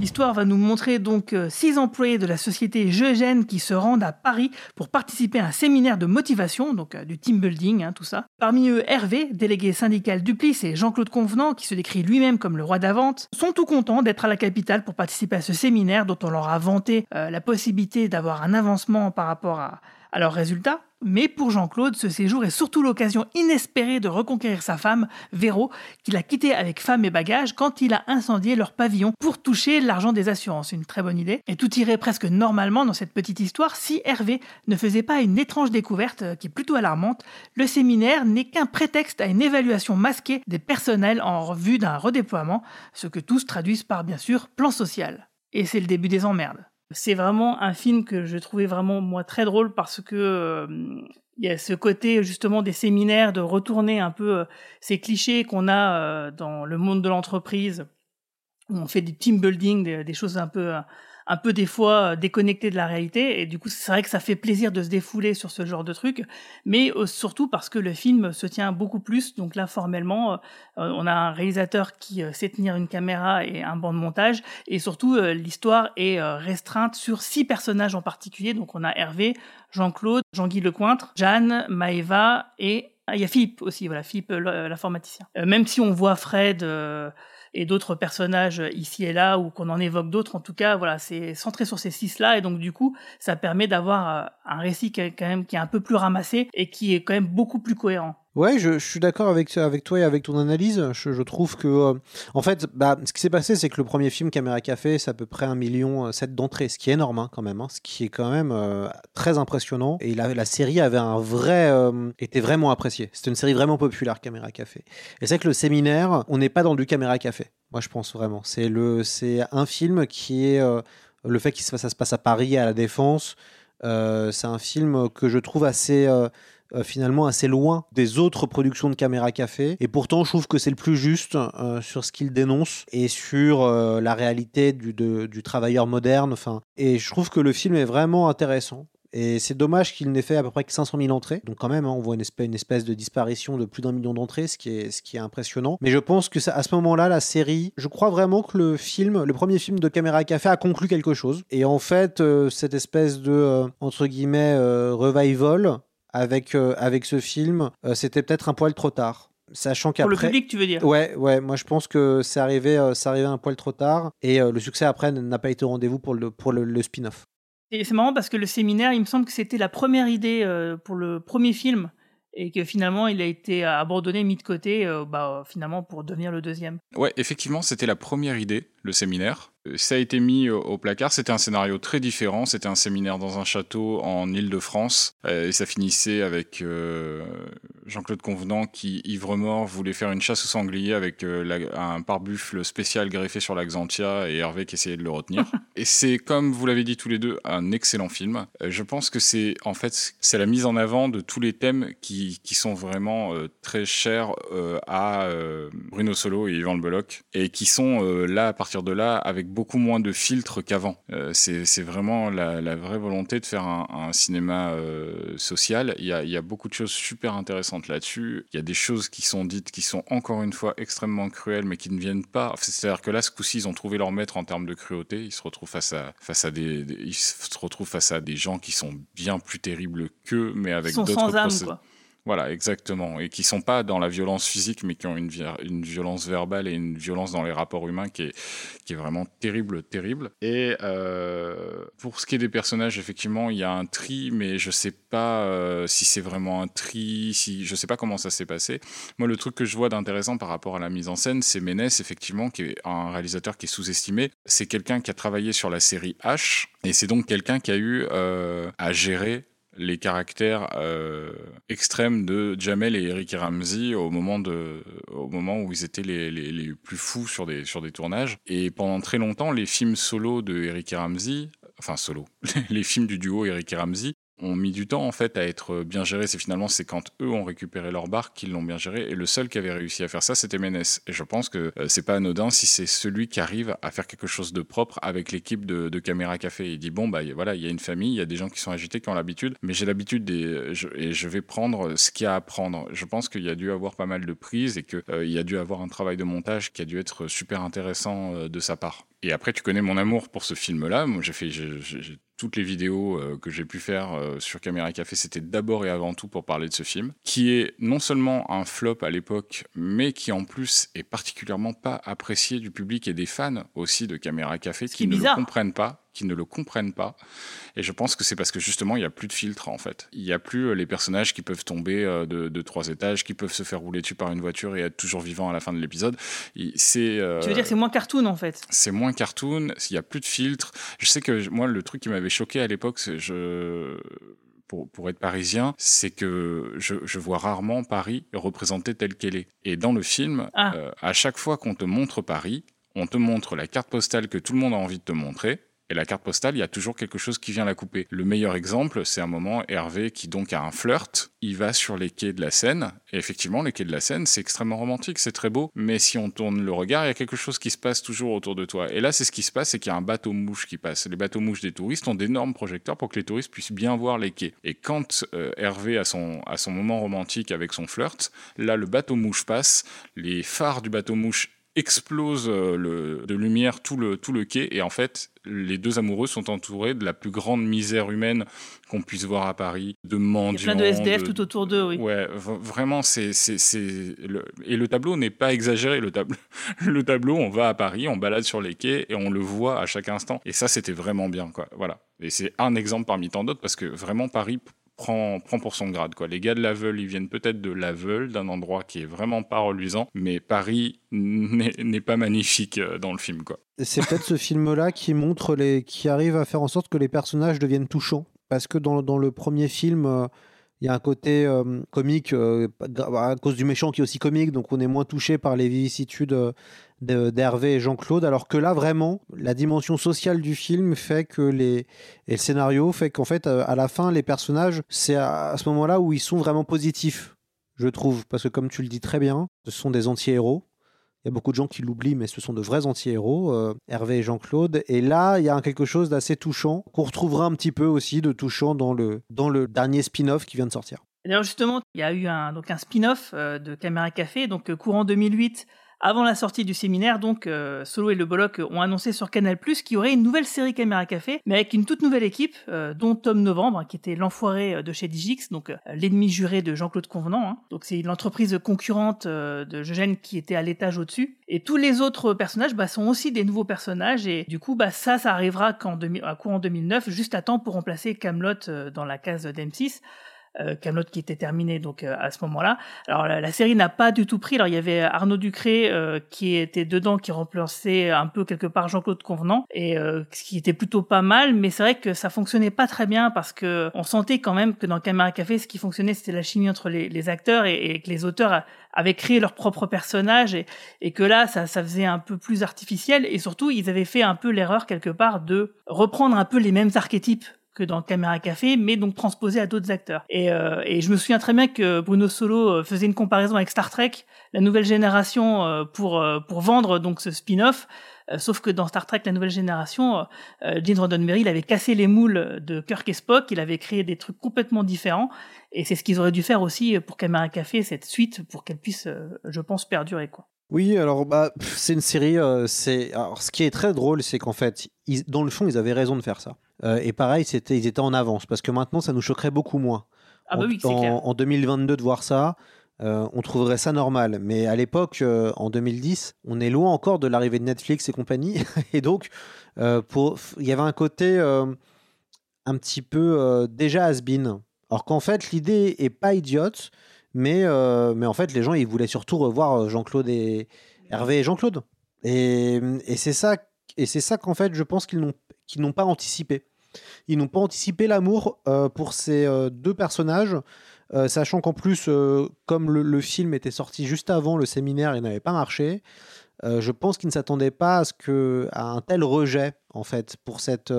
L'histoire va nous montrer donc euh, six employés de la société Jeugène qui se rendent à Paris pour participer à un séminaire de motivation, donc euh, du team building, hein, tout ça. Parmi eux, Hervé, délégué syndical Duplice, et Jean-Claude Convenant, qui se décrit lui-même comme le roi d'Avante, sont tout contents d'être à la capitale pour participer à ce séminaire dont on leur a vanté euh, la possibilité d'avoir un avancement par rapport à, à leurs résultats. Mais pour Jean-Claude, ce séjour est surtout l'occasion inespérée de reconquérir sa femme, Véro, qu'il a quittée avec femme et bagages quand il a incendié leur pavillon pour toucher l'argent des assurances. Une très bonne idée. Et tout irait presque normalement dans cette petite histoire si Hervé ne faisait pas une étrange découverte euh, qui est plutôt alarmante. Le séminaire n'est qu'un prétexte à une évaluation masquée des personnels en vue d'un redéploiement, ce que tous traduisent par bien sûr plan social. Et c'est le début des emmerdes. C'est vraiment un film que je trouvais vraiment moi très drôle parce que euh, il y a ce côté justement des séminaires de retourner un peu euh, ces clichés qu'on a euh, dans le monde de l'entreprise où on fait du team building, des, des choses un peu un peu des fois euh, déconnectées de la réalité. Et du coup c'est vrai que ça fait plaisir de se défouler sur ce genre de truc mais euh, surtout parce que le film se tient beaucoup plus. Donc là formellement euh, on a un réalisateur qui sait tenir une caméra et un banc de montage. Et surtout l'histoire est restreinte sur six personnages en particulier. Donc on a Hervé, Jean-Claude, Jean-Guy Lecointre, Jeanne, Maëva et ah, il y a Philippe aussi, voilà, Philippe l'informaticien. Même si on voit Fred et d'autres personnages ici et là, ou qu'on en évoque d'autres, en tout cas, voilà, c'est centré sur ces six-là, et donc du coup, ça permet d'avoir euh, un récit qui est quand même qui est un peu plus ramassé et qui est quand même beaucoup plus cohérent. Ouais, je, suis d'accord avec, toi et avec ton analyse. Je, trouve que, euh, en fait, bah, ce qui s'est passé, c'est que le premier film Caméra Café, c'est à peu près un million euh, d'entrées, ce qui est énorme hein, quand même, hein, ce qui est quand même euh, très impressionnant. Et la, série avait un vrai, était vraiment appréciée. C'était une série vraiment populaire, Caméra Café. Et c'est que le séminaire, on n'est pas dans du Caméra Café. Moi, je pense vraiment. C'est un film qui est le fait fasse, ça se passe à Paris, à la Défense. c'est un film que je trouve assez euh, finalement assez loin des autres productions de Caméra Café. Et pourtant, je trouve que c'est le plus juste euh, sur ce qu'il dénonce et sur euh, la réalité du, travailleur moderne. Enfin, et je trouve que le film est vraiment intéressant. Et c'est dommage qu'il n'ait fait à peu près que 500 000 entrées. Donc quand même, hein, on voit une espèce, de disparition de plus d'un million d'entrées, ce, qui est, impressionnant. Mais je pense que à ce moment-là, la série, je crois vraiment que le film, le premier film de Caméra Café a conclu quelque chose. Et en fait, euh, cette espèce de, entre guillemets, euh, revival avec, euh, avec ce film, euh, c'était peut-être un poil trop tard. Sachant Pour qu'après. le public, tu veux dire Ouais, ouais, moi je pense que c'est arrivé, euh, c'est arrivé un poil trop tard. Et euh, le succès après n'a pas été au rendez-vous pour le, pour le, le spin-off. Et c'est marrant parce que le séminaire, il me semble que c'était la première idée euh, pour le premier film et que finalement il a été abandonné, mis de côté, euh, bah, finalement pour devenir le deuxième. Ouais, effectivement, c'était la première idée, le séminaire. Euh, Ça a été mis au, placard. C'était un scénario très différent. C'était un séminaire dans un château en Île-de-France. Euh, et ça finissait avec euh, Jean-Claude Convenant qui, ivre-mort, voulait faire une chasse au sanglier avec euh, la- un pare-buffle spécial greffé sur la Xantia et Hervé qui essayait de le retenir. et c'est, comme vous l'avez dit tous les deux, un excellent film. Je pense que c'est, en fait, c'est la mise en avant de tous les thèmes qui, qui sont vraiment euh, très chers à Bruno Solo et Yvan Le Bolloc et qui sont là, à partir de là, avec beaucoup moins de filtres qu'avant. Euh, c'est vraiment la, la vraie volonté de faire un, un cinéma euh, social. Il y, a, il y a beaucoup de choses super intéressantes là-dessus. Il y a des choses qui sont dites qui sont encore une fois extrêmement cruelles, mais qui ne viennent pas. C'est-à-dire que là, ce coup-ci, ils ont trouvé leur maître en termes de cruauté. Ils se retrouvent face à, face à des, des- ils se retrouvent face à des gens qui sont bien plus terribles qu'eux, mais avec d'autres sans âme, procé- quoi. Voilà, exactement. Et qui sont pas dans la violence physique, mais qui ont une, vi- une violence verbale et une violence dans les rapports humains qui est, qui est vraiment terrible, terrible. Et euh, pour ce qui est des personnages, effectivement, il y a un tri, mais je sais pas euh, si c'est vraiment un tri, si je sais pas comment ça s'est passé. Moi, le truc que je vois d'intéressant par rapport à la mise en scène, c'est Ménès, effectivement, qui est un réalisateur qui est sous-estimé. C'est quelqu'un qui a travaillé sur la série H, et c'est donc quelqu'un qui a eu euh, à gérer les caractères euh, extrêmes de Jamel et Eric Ramsey au moment de au moment où ils étaient les, les, les plus fous sur des sur des tournages. Et pendant très longtemps les films solo de Eric Ramsey enfin solo les films du duo Eric Ramsey ont mis du temps en fait à être bien gérés. C'est finalement c'est quand eux ont récupéré leur barque qu'ils l'ont bien géré. Et le seul qui avait réussi à faire ça, c'était Ménès. Et je pense que euh, c'est pas anodin si c'est celui qui arrive à faire quelque chose de propre avec l'équipe de, Caméra Café. Il dit bon bah voilà, il y a une famille, il y a des gens qui sont agités, qui ont l'habitude, mais j'ai l'habitude des je- et je vais prendre ce qu'il y a à prendre. Je pense qu'il y a dû avoir pas mal de prises et qu'il il y a dû avoir un travail de montage qui a dû être super intéressant euh, de sa part. Et après, tu connais mon amour pour ce film-là. Moi, j'ai fait toutes les vidéos euh, que j'ai pu faire euh, sur Caméra Café, c'était d'abord et avant tout pour parler de ce film, qui est non seulement un flop à l'époque, mais qui en plus est particulièrement pas apprécié du public et des fans aussi de Caméra Café qui qui ne le comprennent pas qui ne le comprennent pas. Et je pense que c'est parce que justement, il n'y a plus de filtre en fait. Il n'y a plus euh, les personnages qui peuvent tomber euh, de, de trois étages, qui peuvent se faire rouler dessus par une voiture et être toujours vivants à la fin de l'épisode. C'est euh, Tu veux dire c'est moins cartoon en fait c'est moins cartoon, il n'y a plus de filtre. Je sais que moi, le truc qui m'avait choqué à l'époque, je pour, pour être parisien, c'est que je, je vois rarement Paris représentée telle qu'elle est. Et dans le film, Ah. euh, à chaque fois qu'on te montre Paris, on te montre la carte postale que tout le monde a envie de te montrer. Et la carte postale, il y a toujours quelque chose qui vient la couper. Le meilleur exemple, c'est un moment Hervé qui donc a un flirt. Il va sur les quais de la Seine. Et effectivement, les quais de la Seine, c'est extrêmement romantique, c'est très beau. Mais si on tourne le regard, il y a quelque chose qui se passe toujours autour de toi. Et là, c'est ce qui se passe, c'est qu'il y a un bateau mouche qui passe. Les bateaux mouches des touristes ont d'énormes projecteurs pour que les touristes puissent bien voir les quais. Et quand euh, Hervé a son, a son moment romantique avec son flirt, là, le bateau mouche passe, les phares du bateau mouche explosent euh, le, de lumière tout le, tout le quai et en fait les deux amoureux sont entourés de la plus grande misère humaine qu'on puisse voir à Paris, de Il y mendiants. a plein de SDF tout autour d'eux, oui. Ouais, vraiment, c'est. c'est- le... Et le tableau n'est pas exagéré. Le, tab... le tableau, on va à Paris, on balade sur les quais et on le voit à chaque instant. Et ça, c'était vraiment bien, quoi. Voilà. Et c'est un exemple parmi tant d'autres parce que vraiment, Paris prend, prend pour son grade, quoi. Les gars de Laveul, ils viennent peut-être de Laveul, d'un endroit qui est vraiment pas reluisant, mais Paris n'est pas magnifique euh, dans le film. C'est peut-être ce film-là qui montre les, qui arrive à faire en sorte que les personnages deviennent touchants. Parce que dans, dans le premier film, euh, il y a un côté euh, comique à cause du méchant qui est aussi comique, donc on est moins touché par les vicissitudes de- d'Hervé et Jean-Claude. Alors que là, vraiment, la dimension sociale du film fait que les et le scénario fait qu'en fait, euh, à la fin, les personnages, c'est à, ce moment-là où ils sont vraiment positifs, je trouve, parce que comme tu le dis très bien, ce sont des anti-héros. Il y a beaucoup de gens qui l'oublient, mais ce sont de vrais anti-héros, euh, Hervé et Jean-Claude. Et là, il y a quelque chose d'assez touchant, qu'on retrouvera un petit peu aussi de touchant dans le, dans le dernier spin-off qui vient de sortir. D'ailleurs, justement, il y a eu un, un spin-off euh, de Caméra Café, donc courant 2008, avant la sortie du séminaire, donc euh, Solo et le Bollock ont annoncé sur Canal+ qu'il y aurait une nouvelle série Caméra Café, mais avec une toute nouvelle équipe, euh, dont Tom Novembre, qui était l'enfoiré euh, de chez Digix, donc l'ennemi juré de Jean-Claude Convenant. Hein. Donc c'est l'entreprise concurrente de Eugène qui était à l'étage au-dessus. Et tous les autres personnages bah, sont aussi des nouveaux personnages, et du coup, bah, ça, ça arrivera qu'en à courant 2009, juste à temps pour remplacer Camelot dans la case d'M6 euh, Camelot qui était terminé donc euh, à ce moment-là. Alors la, série n'a pas du tout pris. Alors il y avait Arnaud Ducré euh, qui était dedans, qui remplaçait un peu quelque part Jean-Claude Convenant et ce qui était plutôt pas mal. Mais c'est vrai que ça fonctionnait pas très bien parce que on sentait quand même que dans Caméra Café, ce qui fonctionnait, c'était la chimie entre les, les acteurs et, et, que les auteurs avaient créé leur propre personnage et, et que là, ça, ça faisait un peu plus artificiel et surtout, ils avaient fait un peu l'erreur quelque part de reprendre un peu les mêmes archétypes que dans Caméra Café, mais donc transposé à d'autres acteurs. Et, euh, et, je me souviens très bien que Bruno Solo euh, faisait une comparaison avec Star Trek, la nouvelle génération, euh, pour pour vendre donc ce spin-off. sauf que dans Star Trek, la nouvelle génération, Gene Roddenberry, il avait cassé les moules de Kirk et Spock, il avait créé des trucs complètement différents, et c'est ce qu'ils auraient dû faire aussi pour Caméra Café, cette suite, pour qu'elle puisse, je pense, perdurer quoi. Oui, alors bah, c'est une série. c'est alors ce qui est très drôle, c'est qu'en fait, ils, dans le fond, ils avaient raison de faire ça. Euh, et pareil, c'était, ils étaient en avance parce que maintenant, ça nous choquerait beaucoup moins. Ah bah oui, en, clair. en 2022, de voir ça, euh, on trouverait ça normal. Mais à l'époque, euh, en 2010, on est loin encore de l'arrivée de Netflix et compagnie. et donc, pour, il y avait un côté un petit peu déjà has-been. Alors qu'en fait, l'idée est pas idiote, mais, mais en fait, les gens, ils voulaient surtout revoir Jean-Claude et Hervé et Jean-Claude. Et, et c'est ça, ça qu'en fait, je pense qu'ils n'ont, qu'ils pas anticipé. Ils n'ont pas anticipé l'amour euh, pour ces euh, deux personnages, euh, sachant qu'en plus, comme le, film était sorti juste avant le séminaire et n'avait pas marché, je pense qu'ils ne s'attendaient pas à, ce que, à un tel rejet en fait pour, cette,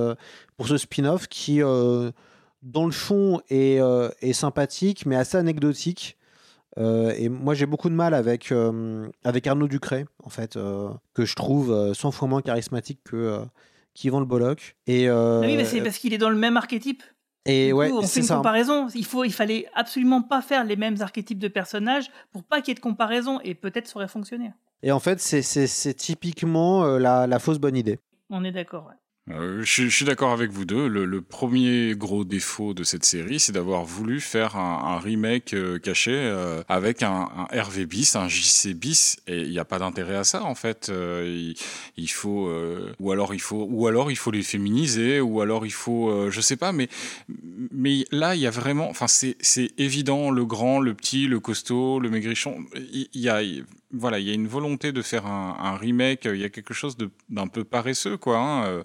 pour ce spin-off qui, dans le fond, est, est, sympathique mais assez anecdotique. Et moi, j'ai beaucoup de mal avec, avec Arnaud Ducré, en fait, que je trouve 100 fois moins charismatique que, qui vend le Bollock. Et, euh, oui, mais c'est parce qu'il est dans le même archétype. Et du ouais, coup, on fait une ça. comparaison. Il faut, il fallait absolument pas faire les mêmes archétypes de personnages pour pas qu'il y ait de comparaison et peut-être ça aurait fonctionné. Et en fait, c'est typiquement euh, la, la, fausse bonne idée. On est d'accord. Ouais. Euh, je, je, suis d'accord avec vous deux. Le, le, premier gros défaut de cette série, c'est d'avoir voulu faire un, un remake euh, caché euh, avec un, un, RV bis, un JC bis, et il n'y a pas d'intérêt à ça en fait. Euh, il, il, faut, euh, ou alors il faut, ou alors il faut les féminiser, ou alors il faut, je sais pas, mais mais là il y a vraiment, enfin c'est évident, le grand, le petit, le costaud, le maigrichon, il, il y a voilà, il y a une volonté de faire un, un remake. Il y a quelque chose d'un peu paresseux, quoi. Hein.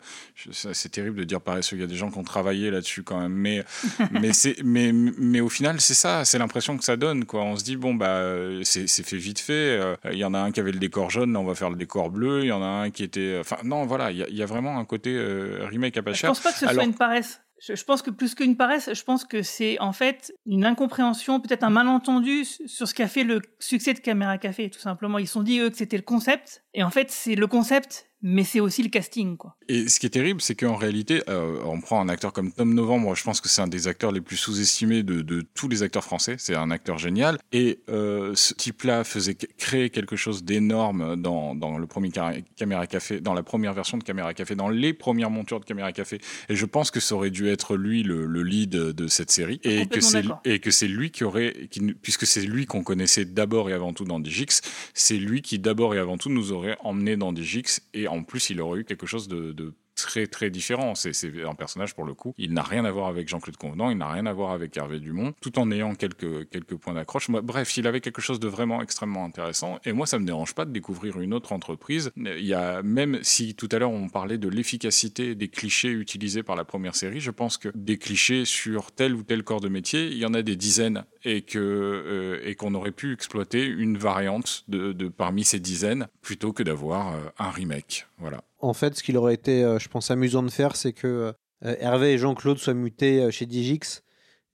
C'est terrible de dire paresseux. Il y a des gens qui ont travaillé là-dessus quand même, mais mais c'est mais mais au final c'est ça. C'est l'impression que ça donne, quoi. On se dit bon bah c'est fait vite fait. Il y en a un qui avait le décor jaune, là on va faire le décor bleu. Il y en a un qui était, enfin non voilà, il y a, il y a vraiment un côté euh, remake à pas cher. Je pense pas que ce Alors, soit une paresse. Je, pense que plus qu'une paresse, je pense que c'est en fait une incompréhension, peut-être un malentendu sur ce qu'a fait le succès de Caméra Café, tout simplement. Ils se sont dit, eux, que c'était le concept. Et en fait, c'est le concept mais c'est aussi le casting. Quoi. Et ce qui est terrible, c'est qu'en réalité, euh, on prend un acteur comme Tom Novembre, je pense que c'est un des acteurs les plus sous-estimés de, de, tous les acteurs français, c'est un acteur génial, et euh, ce type-là faisait créer quelque chose d'énorme dans, dans le premier Caméra Café, dans la première version de Caméra Café, dans les premières montures de Caméra Café, et je pense que ça aurait dû être lui le, le lead de cette série, et que, c'est, et que c'est lui qui aurait, qui, puisque c'est lui qu'on connaissait d'abord et avant tout dans Digix, c'est lui qui d'abord et avant tout nous aurait emmené dans Digix, et en plus, il aurait eu quelque chose de, de très très différent. C'est un personnage pour le coup. Il n'a rien à voir avec Jean-Claude Convenant, il n'a rien à voir avec Hervé Dumont, tout en ayant quelques quelques points d'accroche. Bref, il avait quelque chose de vraiment extrêmement intéressant. Et moi, ça me dérange pas de découvrir une autre entreprise. Il y a même si tout à l'heure on parlait de l'efficacité des clichés utilisés par la première série, je pense que des clichés sur tel ou tel corps de métier, il y en a des dizaines et euh, qu'on aurait pu exploiter une variante de, de parmi ces dizaines plutôt que d'avoir euh, un remake. Voilà. En fait, ce qu'il aurait été, euh, je pense, amusant de faire, c'est que euh, Hervé et Jean-Claude soient mutés euh, chez Digix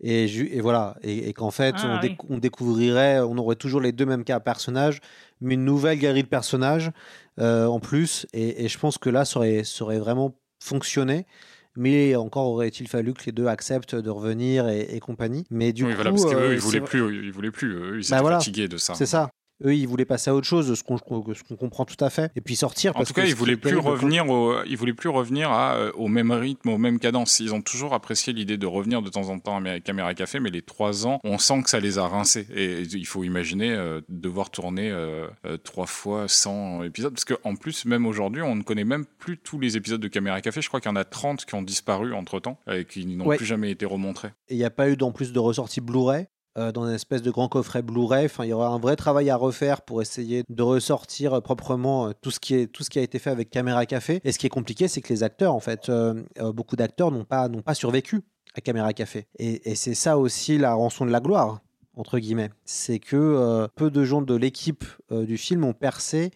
Et, et voilà, et, qu'en fait, Ah, on, oui. on découvrirait, on aurait toujours les deux mêmes cas personnages, mais une nouvelle galerie de personnages euh, en plus. Et, et je pense que là, ça aurait, ça aurait vraiment fonctionné. Mais encore aurait-il fallu que les deux acceptent de revenir et, et compagnie. Mais du oui, coup, voilà, parce qu'eux, euh, ils voulaient plus, ils voulaient plus, eux, ils étaient Bah voilà, fatigués de ça. C'est ça. Eux, ils voulaient passer à autre chose, ce qu'on comprend tout à fait. Et puis sortir. En parce tout que cas, ils voulaient plus revenir au, ils voulaient plus revenir à, euh, au même rythme, aux mêmes cadences. Ils ont toujours apprécié l'idée de revenir de temps en temps à Amé- Caméra Café, mais les trois ans, on sent que ça les a rincés. Et il faut imaginer euh, devoir tourner euh, trois fois 100 épisodes, parce qu'en plus, même aujourd'hui, on ne connaît même plus tous les épisodes de Caméra Café. Je crois qu'il y en a 30 qui ont disparu entre temps et qui n'ont Ouais. plus jamais été remontrés. Et il n'y a pas eu en plus de ressortie Blu-ray. Euh, dans une espèce de grand coffret Blu-ray, il y aura un vrai travail à refaire pour essayer de ressortir euh, proprement euh, tout ce qui a été fait avec Caméra Café. Et ce qui est compliqué, c'est que les acteurs, en fait, beaucoup d'acteurs n'ont pas survécu à Caméra Café. Et, c'est ça aussi la rançon de la gloire entre guillemets. C'est que peu de gens de l'équipe du film ont percé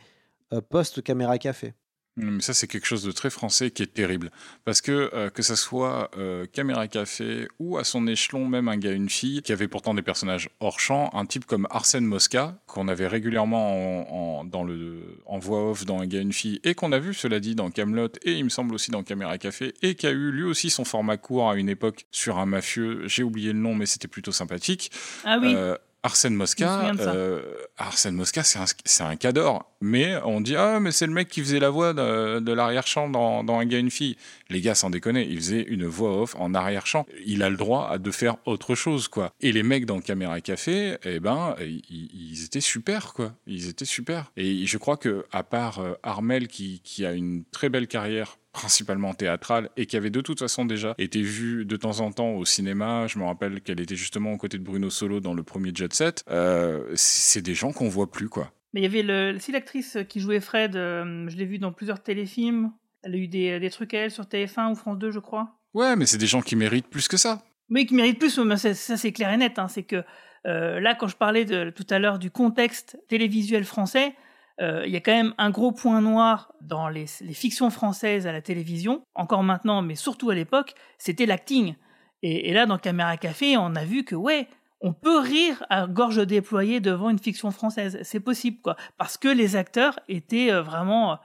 euh, post Caméra Café. Mais ça, c'est quelque chose de très français qui est terrible. Parce que, euh, que ça soit euh, Caméra Café ou à son échelon, même un gars, une fille, qui avait pourtant des personnages hors champ, un type comme Arsène Mosca, qu'on avait régulièrement en, en- dans le, en voix off dans un gars, une fille, et qu'on a vu, cela dit, dans Camelot et il me semble aussi dans Caméra Café, et qui a eu lui aussi son format court à une époque sur un mafieux. J'ai oublié le nom, mais c'était plutôt sympathique. Ah oui. Euh, Arsène Mosca, euh, Arsène Mosca, c'est un, un cador. Mais on dit, ah, mais c'est le mec qui faisait la voix de, de l'arrière-champ dans, dans Un gars, une fille. Les gars, sans déconner, il faisait une voix off en arrière-champ. Il a le droit à de faire autre chose, quoi. Et les mecs dans Caméra Café, eh ben, ils, ils étaient super, quoi. Ils étaient super. Et je crois que, à part euh, Armel, qui, qui a une très belle carrière principalement théâtrale et qui avait de toute façon déjà été vue de temps en temps au cinéma. Je me rappelle qu'elle était justement aux côtés de Bruno Solo dans le premier Jet Set. Euh, c'est des gens qu'on voit plus, quoi. Mais il y avait le, aussi l'actrice qui jouait Fred, euh, je l'ai vue dans plusieurs téléfilms. Elle a eu des, des trucs à elle sur TF1 ou France 2, je crois. Ouais, mais c'est des gens qui méritent plus que ça. Mais qui mérite plus, mais ça, ça, c'est clair et net. hein, c'est que euh, là, quand je parlais de, tout à l'heure du contexte télévisuel français, il y a quand même un gros point noir dans les, fictions françaises à la télévision, encore maintenant, mais surtout à l'époque, c'était l'acting. Et, là, dans Caméra Café, on a vu que, ouais, on peut rire à gorge déployée devant une fiction française. C'est possible, quoi. Parce que les acteurs étaient euh, vraiment. euh,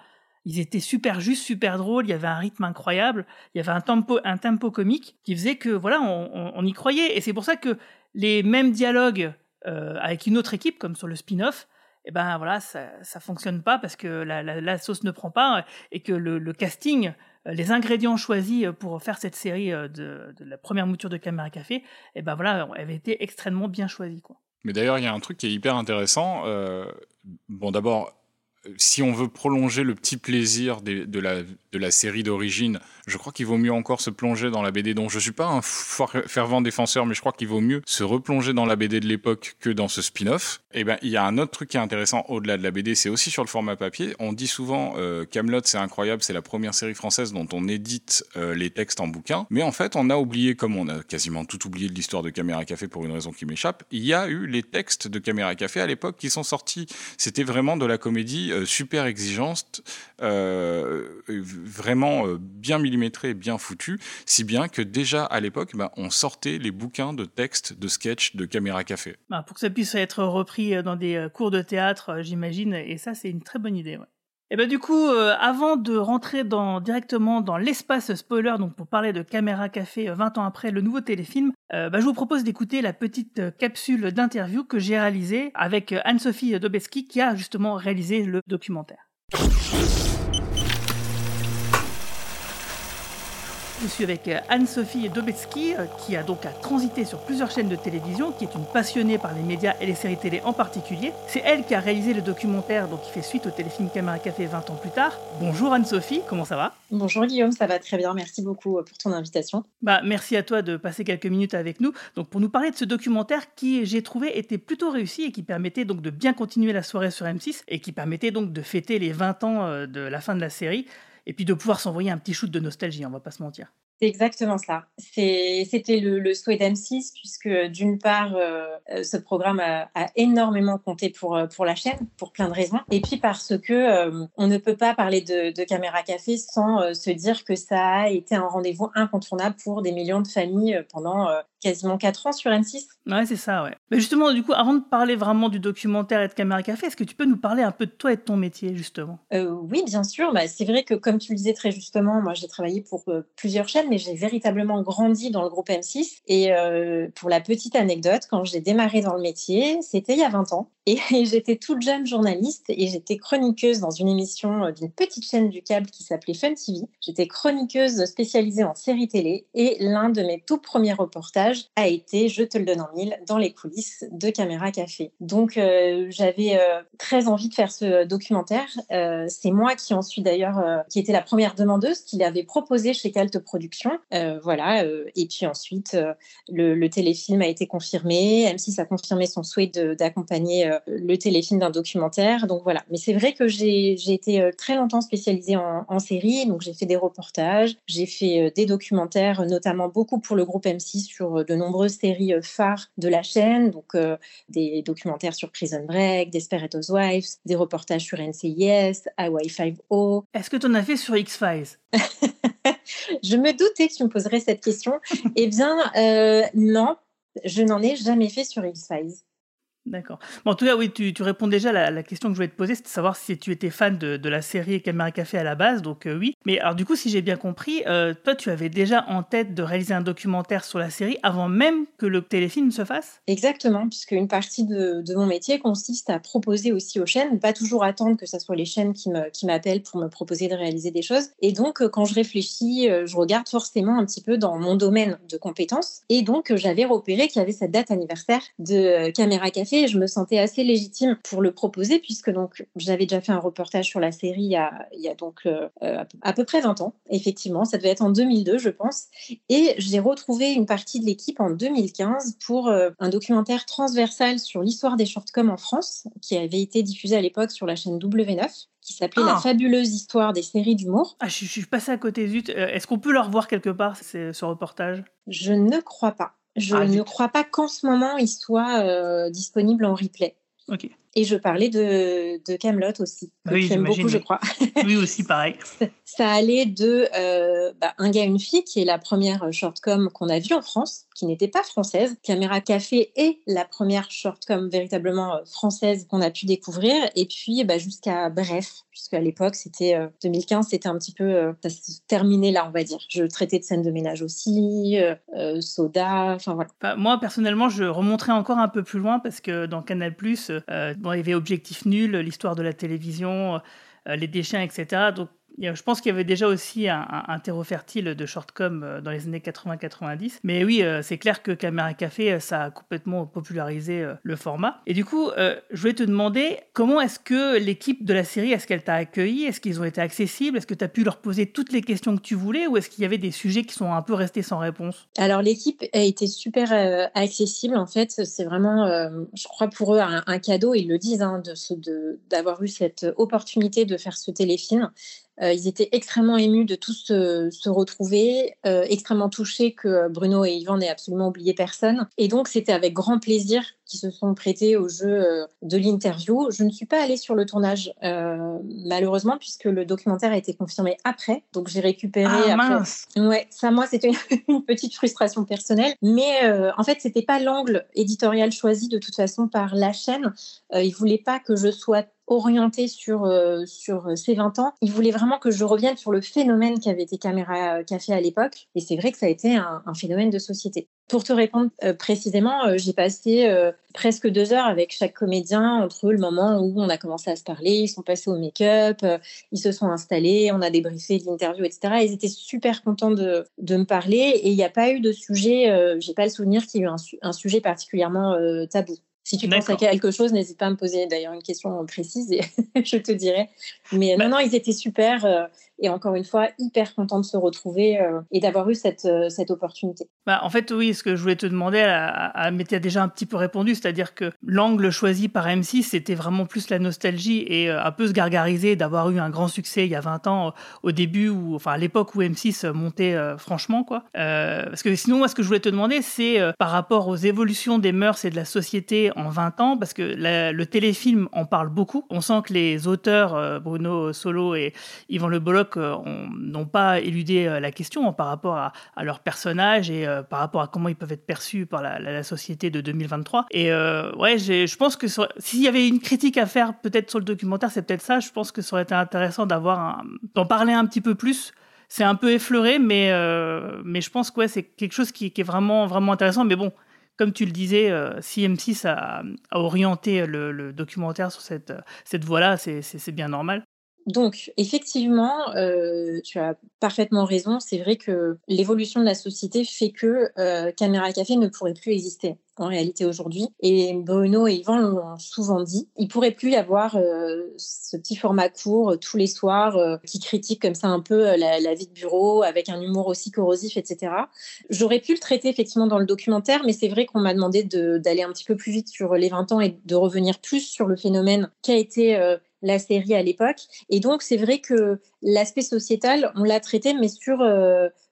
ils étaient super justes, super drôles, il y avait un rythme incroyable, il y avait un tempo, un tempo comique qui faisait que, voilà, on, y croyait. Et c'est pour ça que les mêmes dialogues euh, avec une autre équipe, comme sur le spin-off, eh ben voilà, ça, ça fonctionne pas parce que la, la- sauce ne prend pas et que le, casting, euh, les ingrédients choisis euh, pour faire cette série euh, de, la première mouture de Caméra Café, eh ben voilà, avaient été extrêmement bien choisis, quoi. Mais d'ailleurs, il y a un truc qui est hyper intéressant. Bon, d'abord, si on veut prolonger le petit plaisir de, la, de la série d'origine, je crois qu'il vaut mieux encore se plonger dans la BD dont je suis pas un fervent défenseur, mais je crois qu'il vaut mieux se replonger dans la BD de l'époque que dans ce spin-off. Et ben, il y a un autre truc qui est intéressant au-delà de la BD, c'est aussi sur le format papier. On dit souvent euh, c'est incroyable, c'est la première série française dont on édite euh, les textes en bouquin. Mais en fait, on a oublié, comme on a quasiment tout oublié de l'histoire de Caméra Café pour une raison qui m'échappe, il y a eu les textes de Caméra Café à l'époque qui sont sortis. C'était vraiment de la comédie euh, super exigeante, euh, vraiment euh, bien millimétrée, bien foutue, si bien que déjà à l'époque, ben, on sortait les bouquins de textes de sketch de Caméra Café. Bah, pour que ça puisse être repris euh, dans des euh, cours de théâtre, j'imagine, et ça, c'est une très bonne idée. Et ben du coup, avant de rentrer directement dans l'espace spoiler, donc pour parler de Caméra Café euh, 20 ans après le nouveau téléfilm, bah, je vous propose d'écouter la petite capsule d'interview que j'ai réalisée avec Anne-Sophie Dobeski qui a justement réalisé le documentaire. Je suis avec euh, Anne-Sophie Dobetzky, euh, qui a donc à transiter sur plusieurs chaînes de télévision, qui est une passionnée par les médias et les séries télé en particulier. C'est elle qui a réalisé le documentaire donc, qui fait suite au téléfilm Caméra Café 20 ans plus tard. Bonjour Anne-Sophie, comment ça va? Bonjour Guillaume, ça va très bien. Merci beaucoup euh, pour ton invitation. bah, Merci à toi de passer quelques minutes avec nous donc, pour nous parler de ce documentaire qui, j'ai trouvé, était plutôt réussi et qui permettait donc de bien continuer la soirée sur M6 et qui permettait donc de fêter les 20 ans de la fin de la série et puis de pouvoir s'envoyer un petit shoot de nostalgie, on va pas se mentir. C'est exactement ça. C'était le, le, souhait d'M6, puisque d'une part, euh, euh, ce programme a, énormément compté pour, euh, pour la chaîne, pour plein de raisons. Et puis parce que on ne peut pas parler de Caméra Café sans se dire que ça a été un rendez-vous incontournable pour des millions de familles pendant quasiment 4 ans sur M6. Ouais, c'est ça, ouais. Mais justement, du coup, avant de parler vraiment du documentaire et de Caméra Café, est-ce que tu peux nous parler un peu de toi et de ton métier, justement? Oui, bien sûr. Bah, c'est vrai que, comme tu le disais très justement, moi, j'ai travaillé pour plusieurs chaînes, mais j'ai véritablement grandi dans le groupe M6. Et euh, pour la petite anecdote, quand j'ai démarré dans le métier, c'était il y a 20 ans. Et j'étais toute jeune journaliste et j'étais chroniqueuse dans une émission euh, d'une petite chaîne du câble qui s'appelait Fun TV. J'étais chroniqueuse spécialisée en séries télé et l'un de mes tout premiers reportages a été, je te le donne en mille, dans les coulisses de Caméra Café. Donc euh, j'avais très envie de faire ce documentaire. C'est moi qui ensuite d'ailleurs, qui était la première demandeuse, qui l'avait proposé chez Calte Productions. voilà. et puis ensuite, le, téléfilm a été confirmé. M6 a confirmé son souhait d'accompagner euh, le téléfilm d'un documentaire. Donc voilà. Mais c'est vrai que j'ai été euh, très longtemps spécialisée en, en série. Donc j'ai fait des reportages, j'ai fait euh, des documentaires, notamment beaucoup pour le groupe M6 sur de nombreuses séries phares de la chaîne. Donc des documentaires sur Prison Break, Desperate Housewives, des reportages sur NCIS, Hawaii 5O. Est-ce que tu en as fait sur X-Files Je me doutais que tu me poserais cette question. eh bien, non, je n'en ai jamais fait sur X-Files. D'accord. en tout cas, oui, tu, réponds déjà à la, question que je voulais te poser, c'était de savoir si tu étais fan de, la série Caméra Café à la base, donc euh, oui. Mais alors du coup, si j'ai bien compris, euh, toi, tu avais déjà en tête de réaliser un documentaire sur la série avant même que le téléfilm se fasse? Exactement, puisque une partie de, mon métier consiste à proposer aussi aux chaînes, pas toujours attendre que ce soit les chaînes qui m'appellent qui pour me proposer de réaliser des choses. Et donc, euh, quand je réfléchis, je regarde forcément un petit peu dans mon domaine de compétences. Et donc, j'avais repéré qu'il y avait cette date anniversaire de Caméra Café et je me sentais assez légitime pour le proposer puisque donc j'avais déjà fait un reportage sur la série il y a, il y a donc euh, euh, à peu près 20 ans. Effectivement, ça devait être en 2002, je pense. Et j'ai retrouvé une partie de l'équipe en 2015 pour euh, un documentaire transversal sur l'histoire des shortcoms en France qui avait été diffusé à l'époque sur la chaîne W9 qui s'appelait La ah. fabuleuse histoire des séries d'humour. Ah, je, suis passée à côté, zut. Est-ce qu'on peut le revoir quelque part, ce reportage? Je ne crois pas. Je ah, ne crois pas qu'en ce moment, il soit euh, disponible en replay. Ok. Et je parlais de, de Camelot aussi, que oui, j'aime beaucoup, je crois. oui, aussi, pareil. ça, allait de euh, bah, Un gars, une fille, qui est la première shortcom qu'on a vue en France, qui n'était pas française. Caméra Café est la première shortcom véritablement euh, française qu'on a pu découvrir. Et puis, bah, jusqu'à Bref, puisqu'à l'époque, c'était 2015, c'était un petit peu. ça se terminait là, on va dire. Je traitais de scènes de ménage aussi, Soda, enfin voilà. Moi, personnellement, je remonterai encore un peu plus loin parce que dans Canal, Bon, il y avait Objectif Nul, l'histoire de la télévision, euh, les déchets, etc. Donc je pense qu'il y avait déjà aussi un, terreau fertile de shortcom euh, dans les années 80-90. Mais oui, euh, c'est clair que Caméra Café, euh, ça a complètement popularisé le format. Et du coup, je voulais te demander comment est-ce que l'équipe de la série, est-ce qu'elle t'a accueilli? Est-ce qu'ils ont été accessibles? Est-ce que tu as pu leur poser toutes les questions que tu voulais? Ou est-ce qu'il y avait des sujets qui sont un peu restés sans réponse? Alors, l'équipe a été super accessible. En fait, c'est vraiment, je crois, pour eux, un, cadeau. Ils le disent, hein, d'avoir eu cette opportunité de faire ce téléfilm. Euh, ils étaient extrêmement émus de tous se, retrouver, euh, extrêmement touchés que Bruno et Yvan n'aient absolument oublié personne. Et donc, c'était avec grand plaisir qu'ils se sont prêtés au jeu euh, de l'interview. Je ne suis pas allée sur le tournage, malheureusement, puisque le documentaire a été confirmé après. Donc, j'ai récupéré. Ah, après... mince Ouais, ça, moi, c'était une petite frustration personnelle. Mais en fait, c'était pas l'angle éditorial choisi de toute façon par la chaîne. ils voulaient pas que je sois orienté sur, euh, sur euh, ces 20 ans. Il voulait vraiment que je revienne sur le phénomène qui avait été Caméra euh, Café à l'époque. Et c'est vrai que ça a été un, phénomène de société. Pour te répondre précisément, j'ai passé presque deux heures avec chaque comédien entre le moment où on a commencé à se parler, ils sont passés au make-up, ils se sont installés, on a débriefé l'interview, etc. Ils étaient super contents de, de me parler et il n'y a pas eu de sujet, j'ai pas le souvenir qu'il y ait eu un sujet particulièrement tabou. Si tu penses à quelque chose, n'hésite pas à me poser d'ailleurs une question précise et je te dirai. Mais non, non, ils étaient super. Euh, Et encore une fois, hyper content de se retrouver et d'avoir eu cette, cette opportunité. Bah, en fait, oui, ce que je voulais te demander, à, mais tu déjà un petit peu répondu, c'est-à-dire que l'angle choisi par M6, c'était vraiment plus la nostalgie et un peu se gargariser d'avoir eu un grand succès il y a 20 ans au début, ou enfin à l'époque où M6 montait franchement, quoi. parce que sinon, moi, ce que je voulais te demander, c'est par rapport aux évolutions des mœurs et de la société en 20 ans, parce que le téléfilm en parle beaucoup. On sent que les auteurs, euh, Bruno Solo et Yvan Le Bolloc, euh, n'ont pas éludé euh, la question par rapport à, à leurs personnages et par rapport à comment ils peuvent être perçus par la, société de 2023. Et ouais, je pense que s'il y avait une critique à faire peut-être sur le documentaire, c'est peut-être ça. Je pense que ça aurait été intéressant d'en parler un petit peu plus c'est un peu effleuré, mais, je pense que c'est quelque chose qui, est vraiment, intéressant. Mais bon, comme tu le disais, euh, si M6 a, orienté le, documentaire sur cette voie-là, c'est bien normal. Donc, effectivement, euh, tu as parfaitement raison. C'est vrai que l'évolution de la société fait que euh, Caméra Café ne pourrait plus exister en réalité aujourd'hui. Et Bruno et Yvan l'ont souvent dit. Il pourrait plus y avoir euh, ce petit format court euh, tous les soirs qui critique comme ça un peu la, vie de bureau avec un humour aussi corrosif, etc. J'aurais pu le traiter effectivement dans le documentaire, mais c'est vrai qu'on m'a demandé d'aller un petit peu plus vite sur les 20 ans et de revenir plus sur le phénomène qu'a été la série à l'époque. Et donc, c'est vrai que l'aspect sociétal, on l'a traité, mais sur,